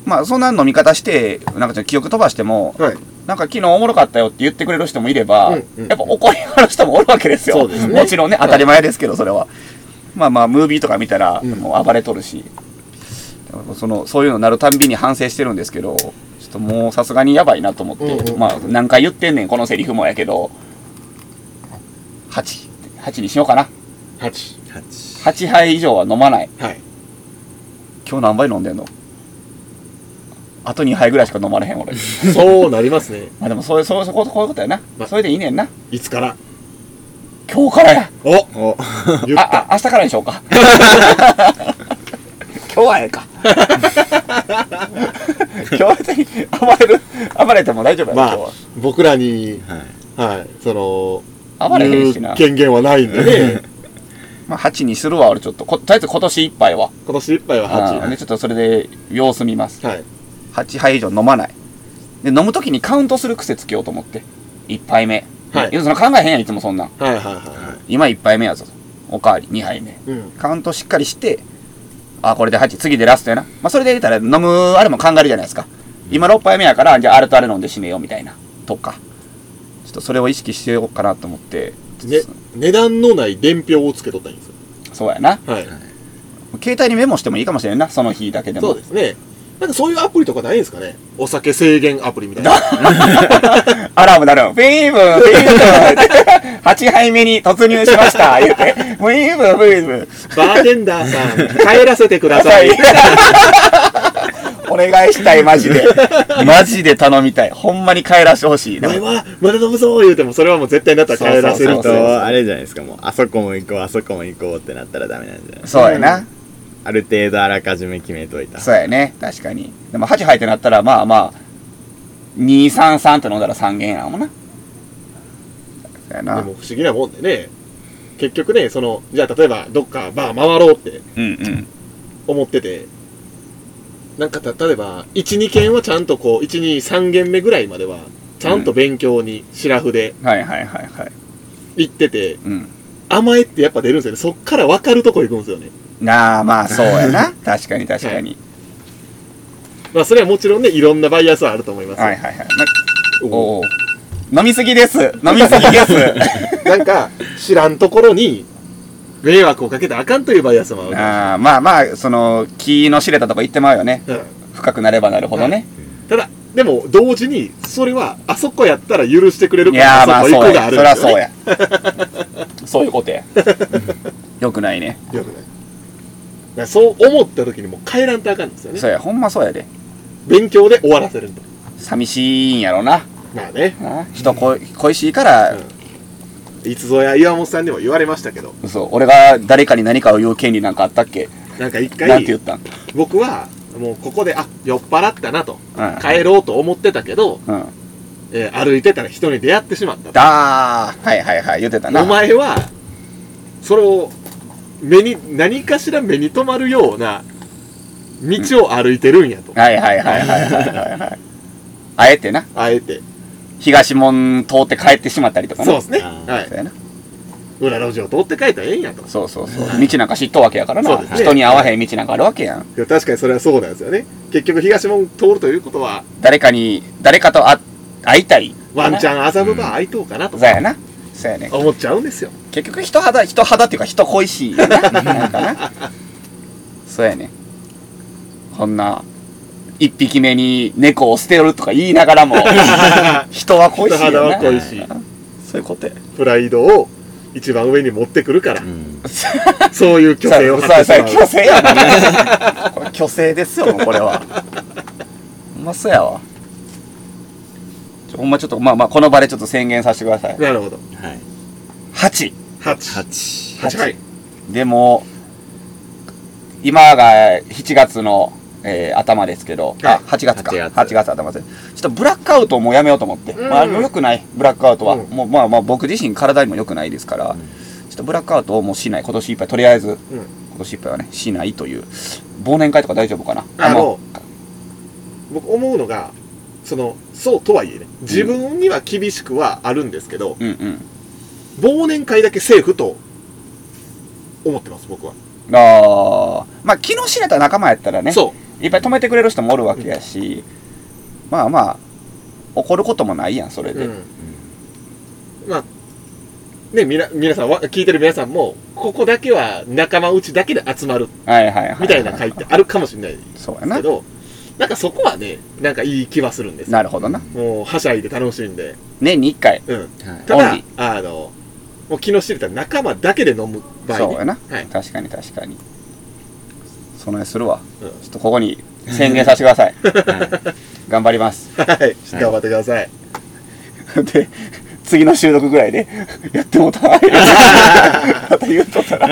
まあそんな飲み方して、なんかちょっと記憶飛ばしても、はい。なんか昨日おもろかったよって言ってくれる人もいれば、うんうんやっぱ怒りある人もおるわけですよ。すねもちろんね、当たり前ですけど、それは。まあまあ、ムービーとか見たら、うんもう暴れとるし、その、そういうのなるたんびに反省してるんですけど、ちょっともうさすがにやばいなと思って、うんうんまあ何回言ってんねん、このセリフもやけど、8、8にしようかな。8。8 8杯以上は飲まない。はい。今日何杯飲んでんの？あと2杯ぐらいしか飲まれへん俺。そうなりますね。まあでもそういう、そういう、こうこういうことやな。まそれでいいねんな。いつから？今日からや。おお言った。あ、あ、明日からにしようか。今日はええか。今日は別に暴れる、暴れても大丈夫やまあ今日、僕らに、はいはい、その、は暴れへんしな。権限はないんでね。まあ、8にするわ、俺ちょっと。ことりあえず今年いっぱいは。今年いっぱいは8。あーで、ちょっとそれで様子見ます。はい。8杯以上飲まない。で、飲むときにカウントする癖つけようと思って。1杯目。はいいやその考えへんやん、いつもそんなん。はいはいはいは今1杯目やぞ。おかわり2杯目。い。うん。カウントしっかりして、あ、これで8、次でラストやな。まあ、それで言ったら飲む、あれも考えるじゃないですか。今6杯目やから、じゃああれとあれ飲んで死ねよ、みたいな。とか。ちょっとそれを意識してようかなと思って。ね、値段のない伝票をつけとったらいいんですよ。そうやな。はい。携帯にメモしてもいいかもしれんな、その日だけでも。そうですね。なんかそういうアプリとかないんですかね？お酒制限アプリみたいな。アラーム鳴るん。フィーブン、フィーブン !8 杯目に突入しました言って。フィーブン、フィーブン。バーテンダーさん、帰らせてください。お願いしたい、マジで。マジで頼みたい。ほんまに帰らしてほしい。お前は、まだ飲むぞ言うても、それはもう絶対になったら帰らせるそうそうそうとあれじゃないですかもうあそこも行こうあそこも行こうってなったらダメなんじゃない？そうやな。ある程度あらかじめ決めといたそうやね。確かに。でも8杯ってなったら、まあまあ、2、3、3って飲んだら3軒やもんな。そうやな。でも不思議なもんでね。結局ね、その、じゃあ例えばどっかバー回ろうってうんうん。思ってて、なんかた例えば、1、2軒はちゃんとこう、1、2、3軒目ぐらいまでは、ちゃんと勉強に、シラフではいはいはいはい。行ってて、うん。甘えってやっぱ出るんですよね。そっから分かるとこ行くんですよね。なあ、まあそうやな。確かに確かに。まあそれはもちろんね、いろんなバイアスはあると思いますよ。はいはいはい。なおおお。飲みすぎです。飲みすぎです。なんか、知らんところに、迷惑をかけたらあかんというバイアスもある。あーまあまあ、その、気の知れたとこ行ってまうよね。うん深くなればなるほどね。ただ、でも、同時に、それは、あそこやったら許してくれるから、いやーまああそこ行があるんそりゃですよ、ね。そうや。そういうことや。よくないね。よくない。だそう思った時にもう帰らんとあかんですよねそ。うや、ほんまそうやで。勉強で終わらせると。寂しいんやろな。まあね、な人恋恋しいから、いつぞや岩本さんにも言われましたけど、嘘。俺が誰かに何かを言う権利なんかあったっけ？なんか一回なんて言、ったん？僕は、もうここで、あ、酔っ払ったなと、うん。帰ろうと思ってたけど、うん。えー歩いてたら人に出会ってしまったと。あー、はいはいはい、言ってたな。お前は、それを、目に、何かしら目に留まるような、道を歩いてるんやと。はいはいはいはいはいはいはい。あえてな、あえて。東門通って帰ってしまったりとかな。そうですね。はいそう。やな。裏路地を通って帰ったらええんやと。そうそうそう。道なんか知っとうわけやからな。そうですね人に会わへん道なんかあるわけやん。いや確かにそれはそうなんですよね。結局東門通るということは、誰かに、誰かと会会いたい。ワンチン。ャン麻布バー開いとうかなとそうやな。そうやね。思っちゃうんですよ。結局人肌、人肌っていうか人恋しいよな。なんかな。そうやね。こんな、一匹目に猫を捨てるとか言いながらも、人は恋しい。人肌は恋しいそういうことや。プライドを一番上に持ってくるからう、ん そういう虚勢を張ってしそうそう、まう。虚勢やな。これ虚勢ですよ、これは。ほんまそうやわ。ほんまちょっと、まあまあ、この場でちょっと宣言させてください。なるほど。はい8。8。8 8はい。でも、今が7月の、えー頭ですけど、あはい、8月か。8 8月月頭です。ちょっとブラックアウトをもうやめようと思って。うんまあ、良くない、ブラックアウトは。うんもう、まあまあ、僕自身体にも良くないですから、んちょっとブラックアウトをもうしない。今年いっぱい、とりあえず、うん。今年いっぱいはね、しないという。忘年会とか大丈夫かな？あの、僕思うのが、その、そうとはいえね、自分には厳しくはあるんですけど、うんうん。忘年会だけセーフと思ってます、僕は。ああ、まあ、気の知れた仲間やったらね、そう。いっぱい止めてくれる人もおるわけやし、まあまあ、怒ることもないやん、それで。うん。まあ、ね、みな、皆さんわ、聞いてる皆さんも、ここだけは仲間内だけで集まる、はいはいはい。みたいな会ってあるかもしれないでそうやなすけ。ど、なんかそこはね、なんかいい気はするんですよなるほどな。もう、はしゃいで楽しんで。年に1回。うん。はいただオンリ、あの、もう気の知れた仲間だけで飲む場合、ね、そうやな。はい。確かに確かに。その辺するわ。うんちょっとここに宣言させてください。頑張ります。はい。頑張ってください。で、次の収録ぐらいで、やってもうた。また言うとったら。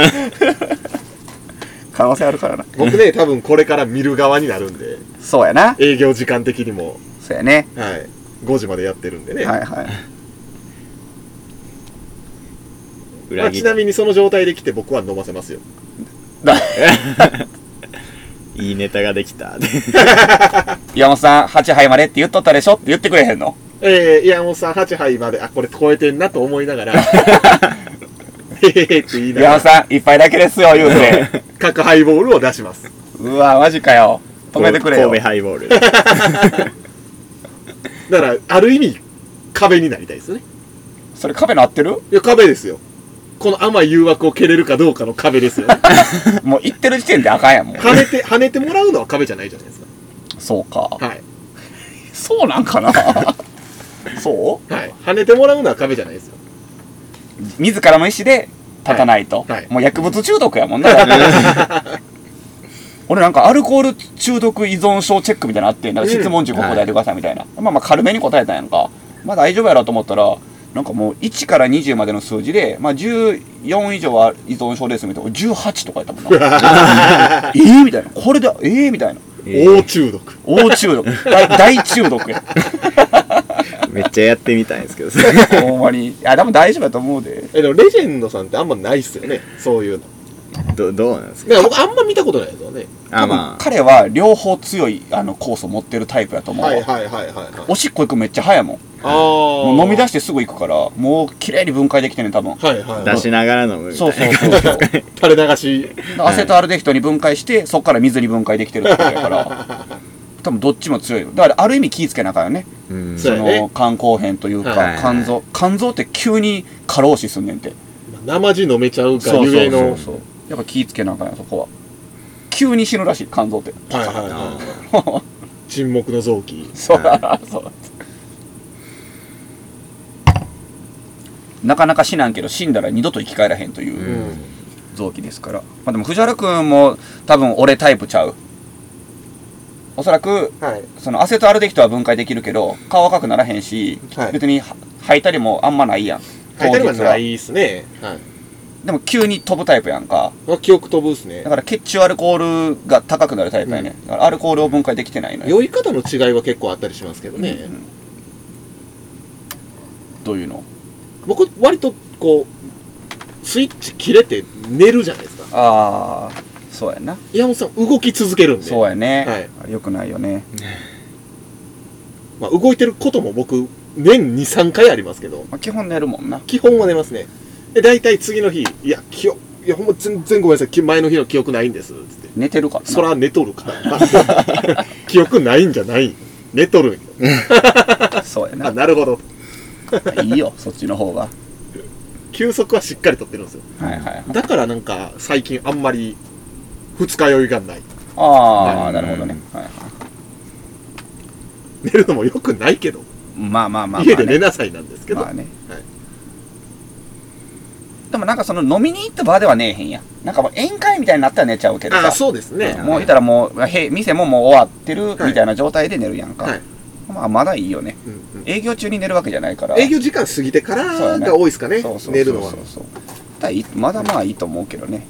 可能性あるからな。僕ね、多分これから見る側になるんで、そうやな。営業時間的にも、そうやね。はい。5時までやってるんでね。はいはい。まあ、ちなみにその状態で来て僕は飲ませますよ。だ いいネタができた。山本さん、8杯までって言っとったでしょって言ってくれへんの？えー、山本さん8杯まで、あ、これ超えてんなと思いながら、へへへって言いながら、山本さん、一杯だけですよ、言うて。各ハイボールを出します。うわ、マジかよ。止めてくれよ神。戸ハイボール。だから、ある意味、壁になりたいですね。それ壁なってる？いや、壁ですよ。この甘い誘惑を蹴れるかどうかの壁ですよ。もう言ってる時点であかんやん、もう。跳ねて、跳ねてもらうのは壁じゃないじゃないですそうか。か。はい。そうなんかなそう？はい。跳ねてもらうのは壁じゃないですよ。自らの意思で立たないと。はいはいもう薬物中毒やもんな。俺なんかアルコール中毒依存症チェックみたいなのあって、なんか質問10個答えてくださいみたいな。まあまあ軽めに答えたんやんか。まあ大丈夫やろと思ったら、なんかもう1から20までの数字で、まあ14以上は依存症ですみたいな。18とかやったもんな。えーみたいな。これで、えーみたいな。大中毒。大中毒。大大中毒や。めっちゃやってみたいんですけど。ほんまに。いや、でも大丈夫やと思うで。え、でもレジェンドさんってあんまないっすよね。そういうの。どどうなんですか？だから僕あんま見たことないですよね。あ、まあ。彼は両方強いあのコースを持ってるタイプやと思うわ、はいはいはいはいはい。おしっこ行くめっちゃ早いもんあもう飲み出ししてすぐ行くからもう綺麗に分解できてんねん多分はいはい。出しながら飲むみたそいうな。そうそうそう垂れ流し。アセトアルデヒドに分解してそっから水に分解できてるってことやから多分どっちも強いよだからある意味気ぃつけなあかんよねうんその肝硬変というか、はい肝臓肝臓って急に過労死すんねんて生地飲めちゃうかそうそうゆえの。そうそうやっぱ気ぃつけなあかんよそこは急に死ぬらしい肝臓ってはいはいはい。沈黙の臓器。そうだ、そうだ。なかなか死なんけど死んだら二度と生き返らへんといううん臓器ですから。まあでも藤原くんも多分俺タイプちゃう。おそらく、はい。そのアセトアルデヒドは分解できるけど、顔赤くならへんし、はい別には吐いたりもあんまないやん。書いてあるはないっすね。はい。でも急に飛ぶタイプやんか。まあ、記憶飛ぶっすねだ。から血中アルコールが高くなるタイプやね。だからアルコールを分解できてないのよ。酔い方の違いは結構あったりしますけどね。うんどういうの？僕、割とこう、スイッチ切れて寝るじゃないですか。ああ、そうやな。山本さん、動き続けるんで。そうやね。はいよくないよね。まあ、動いてることも僕、年2、3回ありますけど、まあ、基本寝るもんな。基本は寝ますね。で、大体次の日、いや、記憶、いや、ほんま全然ごめんなさい、き前の日の記憶ないんです、つって。寝てるからな。そら寝とるから。記憶ないんじゃない寝とるんよ。あ、そうやな。なるほど。いいよ、そっちの方が。休息はしっかりとってるんですよ。はいはい。だからなんか、最近あんまり、二日酔いがない。ああ、はいなるほどね。はいはい寝るのも良くないけど、まあまあまあまあ、ね。家で寝なさいなんですけど。まあね。はいでもなんかその飲みに行った場では寝えへんやん。なんかもう宴会みたいになったら寝ちゃうけどさ。ああ、そうですね。もういたらもう、へ店ももう終わってるはいみたいな状態で寝るやんか。はい。まあまだいいよね。うんうん営業中に寝るわけじゃないから。営業時間過ぎてからが多いですかねそうそうそうそう寝るのは。そうだいいまだまあいいと思うけどね。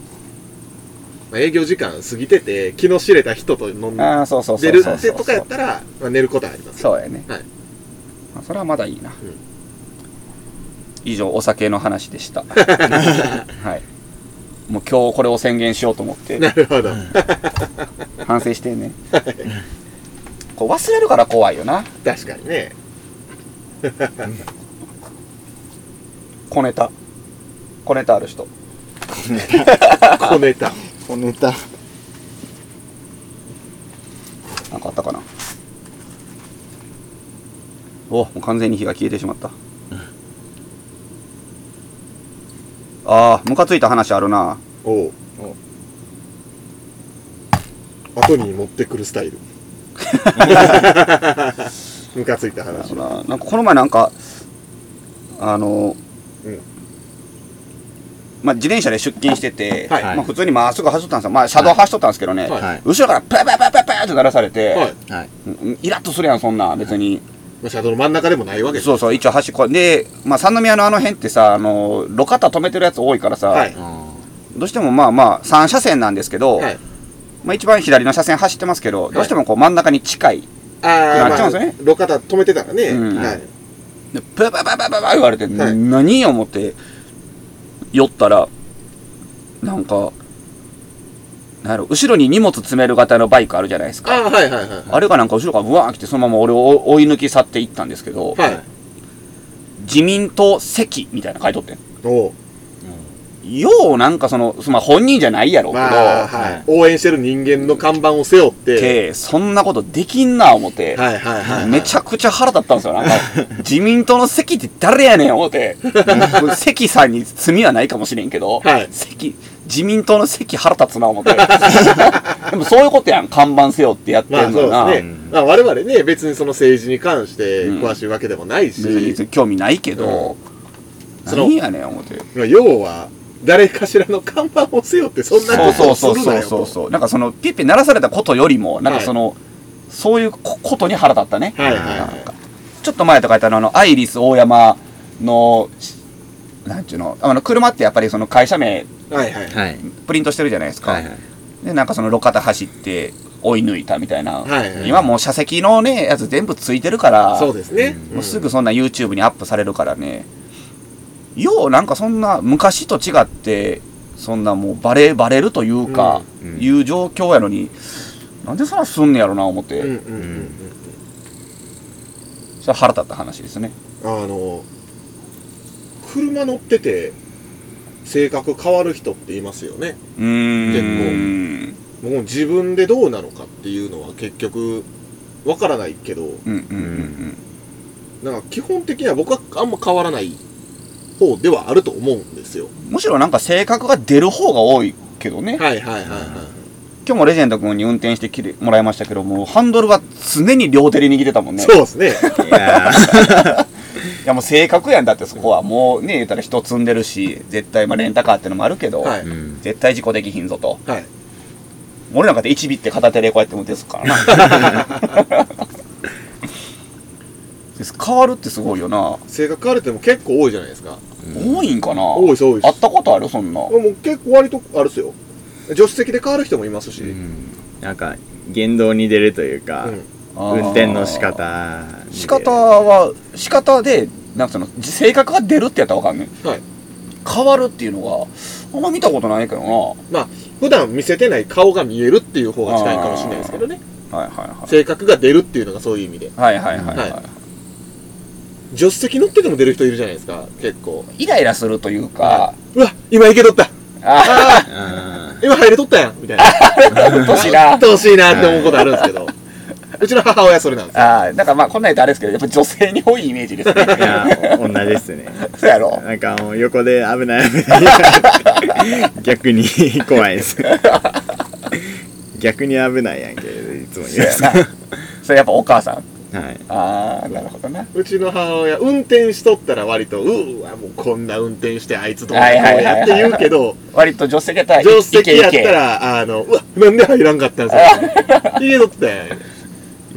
まあ営業時間過ぎてて、気の知れた人と飲んああ、そうそうそうでそうそう。るってとかやったら、まあ、寝ることはあります。そうやね。はいまあそれはまだいいな。ん以上、お酒の話でした。はい。もう今日これを宣言しようと思って、なるほど。反省してね。こう忘れるから怖いよな。確かにね。小ネタ。小ネタある人。小ネタ。小ネタ。なんかあったかな？お、もう完全に火が消えてしまった。ああ、ムカついた話あるな。おう。後に持ってくるスタイル。ムカついた話。ななんかこの前なんかあの、うんまあ、自転車で出勤してて、はいまあ、普通にまっすぐ走ったんですよ、まあ、車道走っとったんですけどね、はいはい。後ろからパーパーパーパーパーって鳴らされて、はい。イラッとするやんそんな別に、まあ車道の真ん中でもないわけ。そうそう一応端っこで、まあ、三宮のあの辺ってさあの路肩止めてるやつ多いからさ、はい。どうしてもまあまあ3車線なんですけど、はい。まあ、一番左の車線走ってますけど、どうしてもこう真ん中に近いああ、まあ、なっちゃうんですよね路肩止めてたらね。うんはい。でパーパーパーパーパーパー言われて、はい何よ思って寄ったら、なんか、なんやろ、後ろに荷物詰める型のバイクあるじゃないですか。ああ、はいはいはい。あれがなんか後ろからブワーン来て、そのまま俺を追い抜き去っていったんですけど、はい。自民党席みたいなの書いとってん。おうようなんかその、まあ本人じゃないやろうけど、まあ、はい。応援してる人間の看板を背負って。て、そんなことできんな思って、はいはいはいはい。めちゃくちゃ腹立ったんですよ。なんか、自民党の関って誰やねん思って。関さんに罪はないかもしれんけど、はい関、自民党の関腹立つな思って。でもそういうことやん、看板背負ってやってまあんのよな。そうですね。まあ我々ね、別にその政治に関して詳しいわけでもないし、別に興味ないけど、その何やねん思って。まあ要は、誰かしらの看板を背負ってそんなそうことそうそうそうをするなよと。そうそう。なんかその、ピッピ鳴らされたことよりも、なんかその、そういうこことに腹立ったね。はいはいはかちょっと前とか言ったら、あの、アイリス大山の、なんちゅうの、あの、車ってやっぱりその会社名、い。はいはい。はいプリントしてるじゃないですか。はいはいで、なんかその路肩走って追い抜いたみたいな。はいはい今もう車席のね、やつ全部ついてるから、そうですね。もうすぐそんな YouTube にアップされるからね。ようなんかそんな昔と違って、そんなもうバレ、バレるというか、うんうんいう状況やのに、なんでそんなすんねやろな思って、うんうんうんうん。それ腹立った話ですね。あの、車乗ってて、性格変わる人っていますよね。うーん。もう自分でどうなのかっていうのは結局、わからないけど、うんうんうんなんか基本的には僕はあんま変わらない方ではあると思うんですよ。うん。むしろなんか性格が出る方が多いけどね。はいはいはいはい。今日もレジェンド君に運転してきてもらいましたけども、ハンドルは常に両手で握ってたもんね。そうですね。いやー いやもう性格やんだってそこはもうね言ったら人積んでるし絶対まあレンタカーってのもあるけど、はいうん絶対事故できひんぞとはい。俺なんかで1ビって片手でこうやって運転するからな 変わるってすごいよな、性格変わるっても結構多いじゃないですか。多いんかな？多いです多いです。会ったことある？そんな。もう結構割とあるっすよ。助手席で変わる人もいますし。うん。なんか言動に出るというか、運転の仕方で仕方は仕方でなんかその性格が出るってやったらわかんねん。はい。変わるっていうのはあんま見たことないけどな。はまあ、普段見せてない顔が見えるっていう方が近いかもしれないですけどね。いはいはい。性格が出るっていうのがそういう意味で。はいはいはいはい、はい助手席乗ってても出る人いるじゃないですか、結構。イライラするというか、うわ、今行けとった。ああ今入れとったやん。みたいな。あ、うっとうしいなやってほしいなって思うことあるんですけど。うちの母親それなんですよ。ああ、なんかまあこんなん言うとあれですけど、やっぱ女性に多いイメージですね。ーいや同じですねそうやろなんかもう横で危ない危ない逆に怖いです 逆に危ないやんけいつもそう言うやな。それやっぱお母さん。はいああ、なるほどな。うちの母親、運転しとったら割と、うーわ、もうこんな運転してあいつどうやって言うけど、割と助手席やったら、助手席やったら、あの、うわ、なんで入らんかったんですか 家取ったやん。うっさ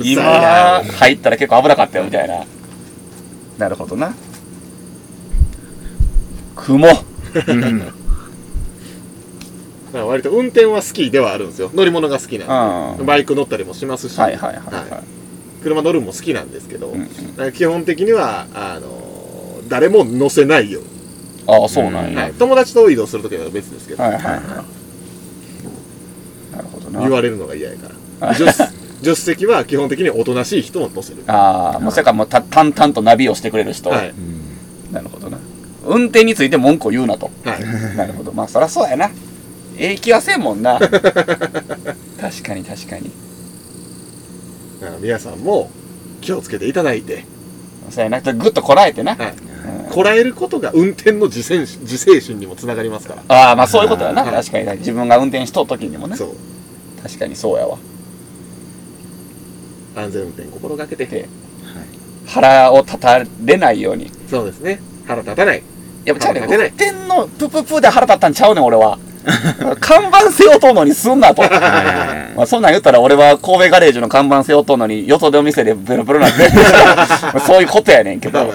い今な入ったら結構危なかったよみたいな。なるほどな。雲。うん まあ割と運転は好きではあるんですよ。乗り物が好きなんで。うんバイク乗ったりもしますし、はいはいはいはい。車乗るのも好きなんですけど、基本的には、あの誰も乗せないように、ああ、そうなんや。はい友達と移動するときは別ですけど、はいはいはい。なるほどな。言われるのが嫌やから。助手席は基本的におとなしい人を乗せる。ああ、もうそれからもうた淡々とナビをしてくれる人。はい。なるほどな。運転について文句を言うなと。はい。なるほど。まあ、そりゃそうやな。ええ気はせんもんな。確かに確かに。だから皆さんも気をつけていただいて、そうやな。ぐっとこらえてな。こらえることが運転の自制心自制心にもつながりますから。ああ、まあそういうことやな。はい確かに。自分が運転しとう時にもね。そう。確かにそうやわ。安全運転心がけて。で腹を立たれないように。そうですね。腹立たない。やっぱちゃうねん。運転のプププで腹立ったんちゃうねん、俺は。看板背負うとんのにすんなと。まあそんなん言ったら俺は神戸ガレージの看板背負うとんのに、よそでお店でベロベロなんで。まあそういうことやねんけど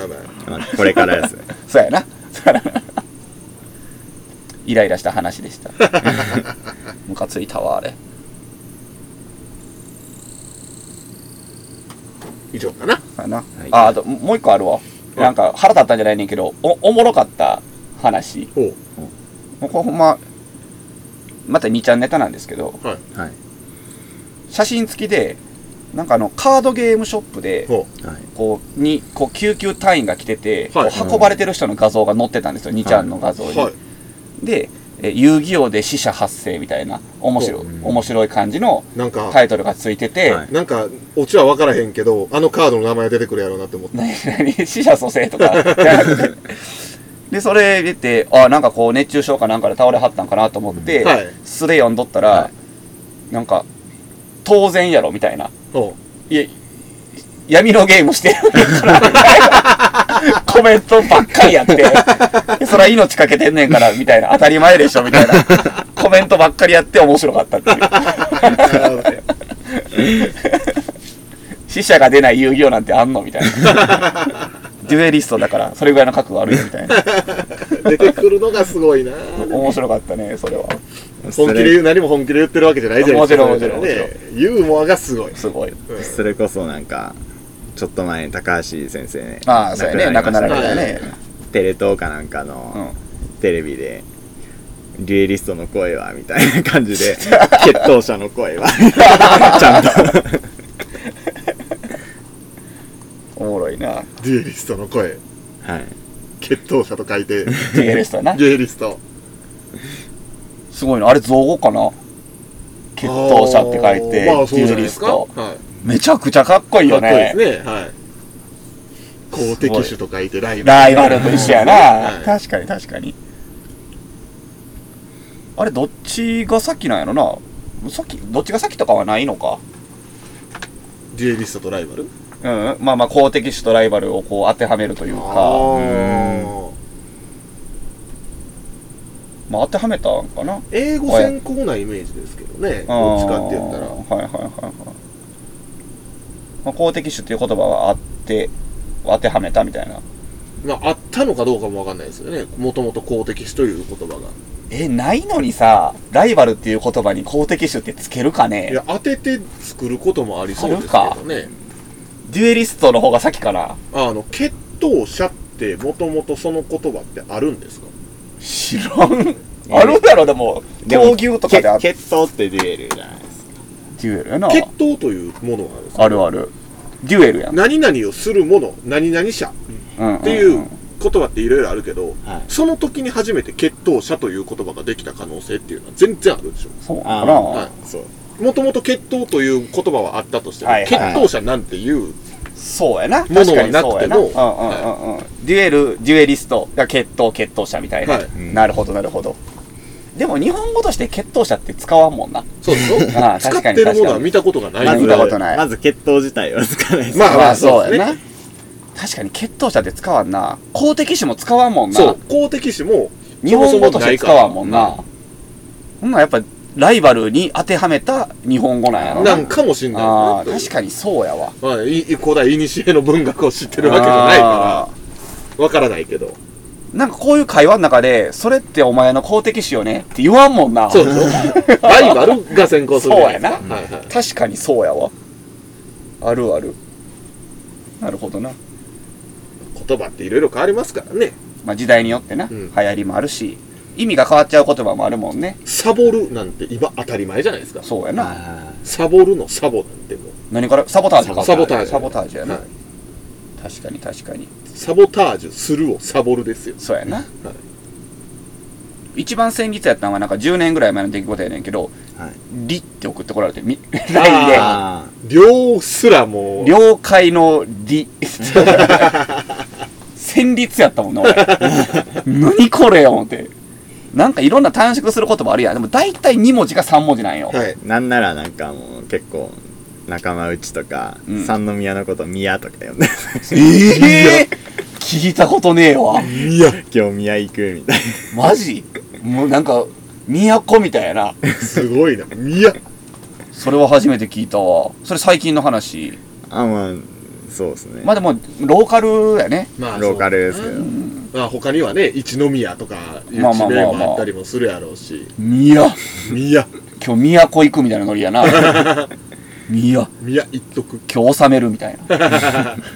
これからですねそうやな。イライラした話でした。ムカついたわ、あれ。以上かな。そうやな。いあ、あと、もう一個あるわ。なんか腹立ったんじゃないねんけど、お、おもろかった話。ほうほんま、また2ちゃんネタなんですけど、はい。はい。写真付きで、なんかあの、カードゲームショップで、ほはい。こう、に、こう、救急隊員が来てて、はい。こう運ばれてる人の画像が載ってたんですよ、2ちゃんの画像に。うはい。で、え遊戯王で死者発生みたいな、面白い、う。ん。面白い感じのなんかタイトルがついてて、はい。なんかオチは分からへんけどあのカードの名前出てくるやろうなって思って 死者蘇生とか でそれ見てあなんかこう熱中症かなんかで倒れはったんかなと思って、はい。素で読んどったら、はなんか当然やろみたいな。ほいや闇のゲームしてるから コメントばっかりやって。でそれは命かけてんねんからみたいな。当たり前でしょみたいな。コメントばっかりやって面白かったっていう。死者が出ない遊戯王なんてあんの？みたいな デュエリストだからそれぐらいの覚悟あるよみたいな。う 出てくるのがすごいな。面白かったねそれは。本気で言う何も本気で言ってるわけじゃないじゃないですかもちろんもちろん。ねユーモアがすごい。すごい。うんそれこそなんかちょっと前に高橋先生ねああそうやね。亡くなられたたね。テレ東かなんかうのん。テレビでデュエリストの声はみたいな感じで決闘者の声は。ちゃんとおもろいな。デュエリストの声。はい。決闘者と書いて。デュエリストな。デュエリスト。すごいな。あれ造語かな？決闘者って書いて、あーまあそうデュエじゃないですか？リスト。はい。めちゃくちゃかっこいいよかっこいいでねすね。はい。公敵手と書いてライバル。ライバルと一緒やな、はい。確かに確かに。あれどっちが先なんやろな？先どっちが先とかはないのか？デュエリストとライバル？うん。まあまあ公敵手とライバルをこう当てはめるというか。あまあ当てはめたんかな？ー英語専攻なイメージですけどね。どっちかって言ったら。はいはいはいはい、まあ、公敵手っていう言葉はあって当てはめたみたいな。まああったのかどうかもわかんないですよね。もともと公敵手という言葉が。えないのにさライバルっていう言葉に公敵手ってつけるかいねや当てて作ることもありそうですけどねデュエリストの方が先かな？あの決闘者ってもともとその言葉ってあるんですか？知らん。あるだろでもでも闘牛とかであけ決闘ってデュエルじゃないですか。デュエルやな。決闘というものがあるんですか？あるある。デュエルやん。何々をするもの何々者うんっていう言葉っていろいろあるけど、はい。その時に初めて決闘者という言葉ができた可能性っていうのは全然あるでしょ。あそうかな、はいそうもともと決闘という言葉はあったとしても、はいはい決闘者なんていうそうやな。もの確かにそうやな。うんうんもうんうん。デュエルデュエリストが決闘決闘者みたいな、はい。うんなるほどなるほど。でも日本語として決闘者って使わんもんな。そうでしょああ使っ確かにてるものは見たことがない。ぐらい見たことないまず決闘自体はつかない。ですまあまあそうやな。確かに決闘者って使わんな。公敵手も使わんもんな。そう。公敵士も日本語として使わんもんな。ほんならやっぱライバルに当てはめた日本語なんやろな。なんかもしんないあなあ確かにそうやわ。まあ、い古代古の文学を知ってるわけじゃないからわからないけど。なんかこういう会話の中で、それってお前の公敵手よねって言わんもんな。そうでしょ？ライバルが先行するそうやな。はいはい。確かにそうやわ。あるある。なるほどな。言葉っていろいろ変わりますからね。まあ時代によってな、うん。流行りもあるし、意味が変わっちゃう言葉もあるもんね。サボるなんて今当たり前じゃないですかそうやな。あサボるのサボなんてもう何からサボタージュか。サボタージュサボタージュやな。はい確かに確かに。サボタージュするをサボるですよそうやな。一番先日やったのはなんか10年ぐらい前の出来事やねんけど、ーはいリって送ってこられて、み LINE で。あ量すらもう了解の理。戦律やったもんな、俺。何これよ、思って。なんかいろんな短縮する言葉あるやん。でも大体2文字か3文字なんよ。はいーなんならなんかもう結構仲間内とか、うん三宮のこと宮とか呼んでええ聞いたことねえわ。いや今日宮行くみたいマジ？もうなんか、都みたいやな。すごいないやそれは初めて聞いたわ。それ最近の話？なあまあそうですね、まあでも、ローカルやね。まあローカルですけど、そうまあ他にはね一宮とかいうまあまあまあまあ。もあったりもするやろうし。宮。宮。今日都行くみたいなノリやな。宮。宮一徳今日収めるみたいな。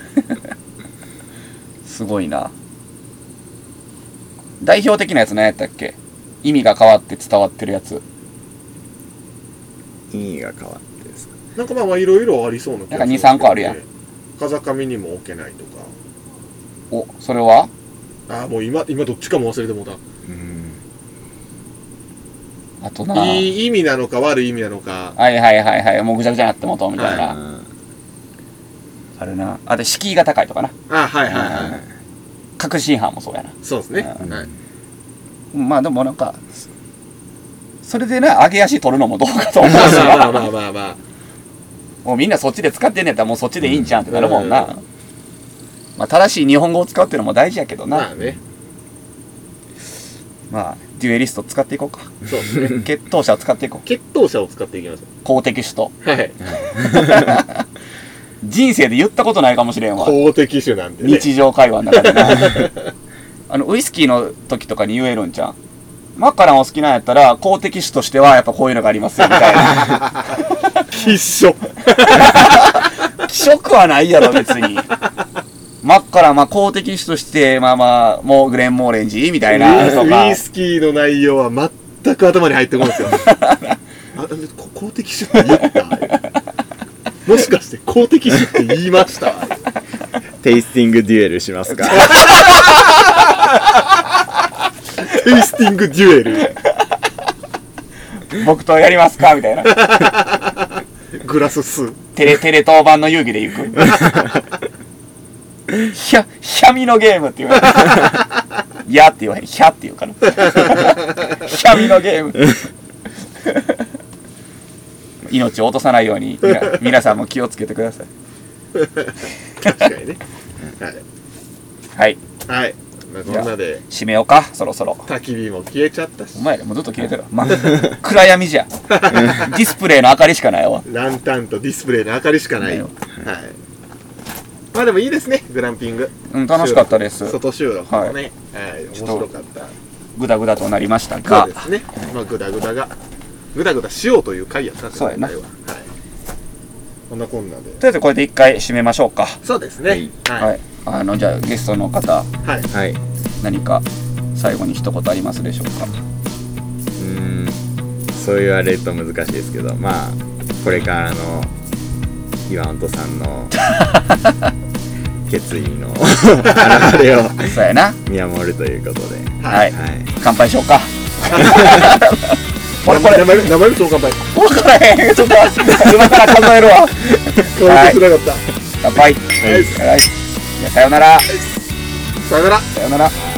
すごいな。代表的なやつ何やったっけ？意味が変わって伝わってるやつ。意味が変わってですか？なんかまあまあいろいろありそうな気がなんか2 3個あるやん。風上にも置けないとか。おそれは？ああもう今今どっちかも忘れてもうた。うん。あとな。いい意味なのか悪い意味なのか。はいはいはいはい。もうぐちゃぐちゃになってもとみたいな、うんあるな。あと敷居が高いとかな。あはいはいはい。確信犯もそうやな。そうですね、うん。はい、まあでもなんかそれでな上げ足取るのもどうかと思うしまあまあなまあまあまあ。もうみんなそっちで使ってんねやったらもうそっちでいいんちゃうんってなるもんな、うんまあ正しい日本語を使うっていうのも大事やけどな、まあね。まあデュエリスト使っていこうか。そうですね。決闘者を使っていこう。血統者を使っていきましょ公的種と。うはい。人生で言ったことないかもしれんわ。公的種なんでね。日常会話の中でな。あのウイスキーの時とかに言えるんじゃんマッカランを好きなんやったら公的種としてはやっぱこういうのがありますよみたいな。必勝気色はないやろ別にマッカランまあ公的種としてまあまあもうグレンモーレンジ？ーみたいなとウかイスキーの内容は全く頭に入ってこないですよあこ公的種って言った？もしかして公的種って言いました？テイスティングデュエルしますか？テイスティングデュエル。僕とやりますか？みたいな。グラス数テレテレ当番の遊戯で行くひゃひゃみのゲームって言われる。やって言わへん。ひゃって言うから。ひゃみのゲーム。命を落とさないように皆さんも気をつけてください。確かにね。はい。はい。はい、まあ、こんなで。締めようかそろそろ。焚き火も消えちゃったし。お前らもうずっと消えてるわ、ま、暗闇じゃ。ディスプレイの明かりしかないわ。ランタンとディスプレイの明かりしかない、ねはいまあでもいいですねグランピング。うん楽しかったです。外収録もねはい、面ちょっと白かったグダグダとなりましたそうがですね。まあグダグダがグダグダしようという回やったんですそうやな。今回は。はい。こんなこんなで。とりあえずこれで一回締めましょうか。そうですね。はい。はい。あのじゃあゲストの方。はい。はい。何か最後に一言ありますでしょうか？うーん。そう言われると難しいですけどまあこれからの岩本さんの 決意の表れをそうやな。見守るということで。はい、はい。乾杯しようか。これこれ。名前名前のそう乾杯。分からへん。ちょっと今から数えるわ。乾杯しなかった乾杯。はい。はい。さよなら。さよなら。さよなら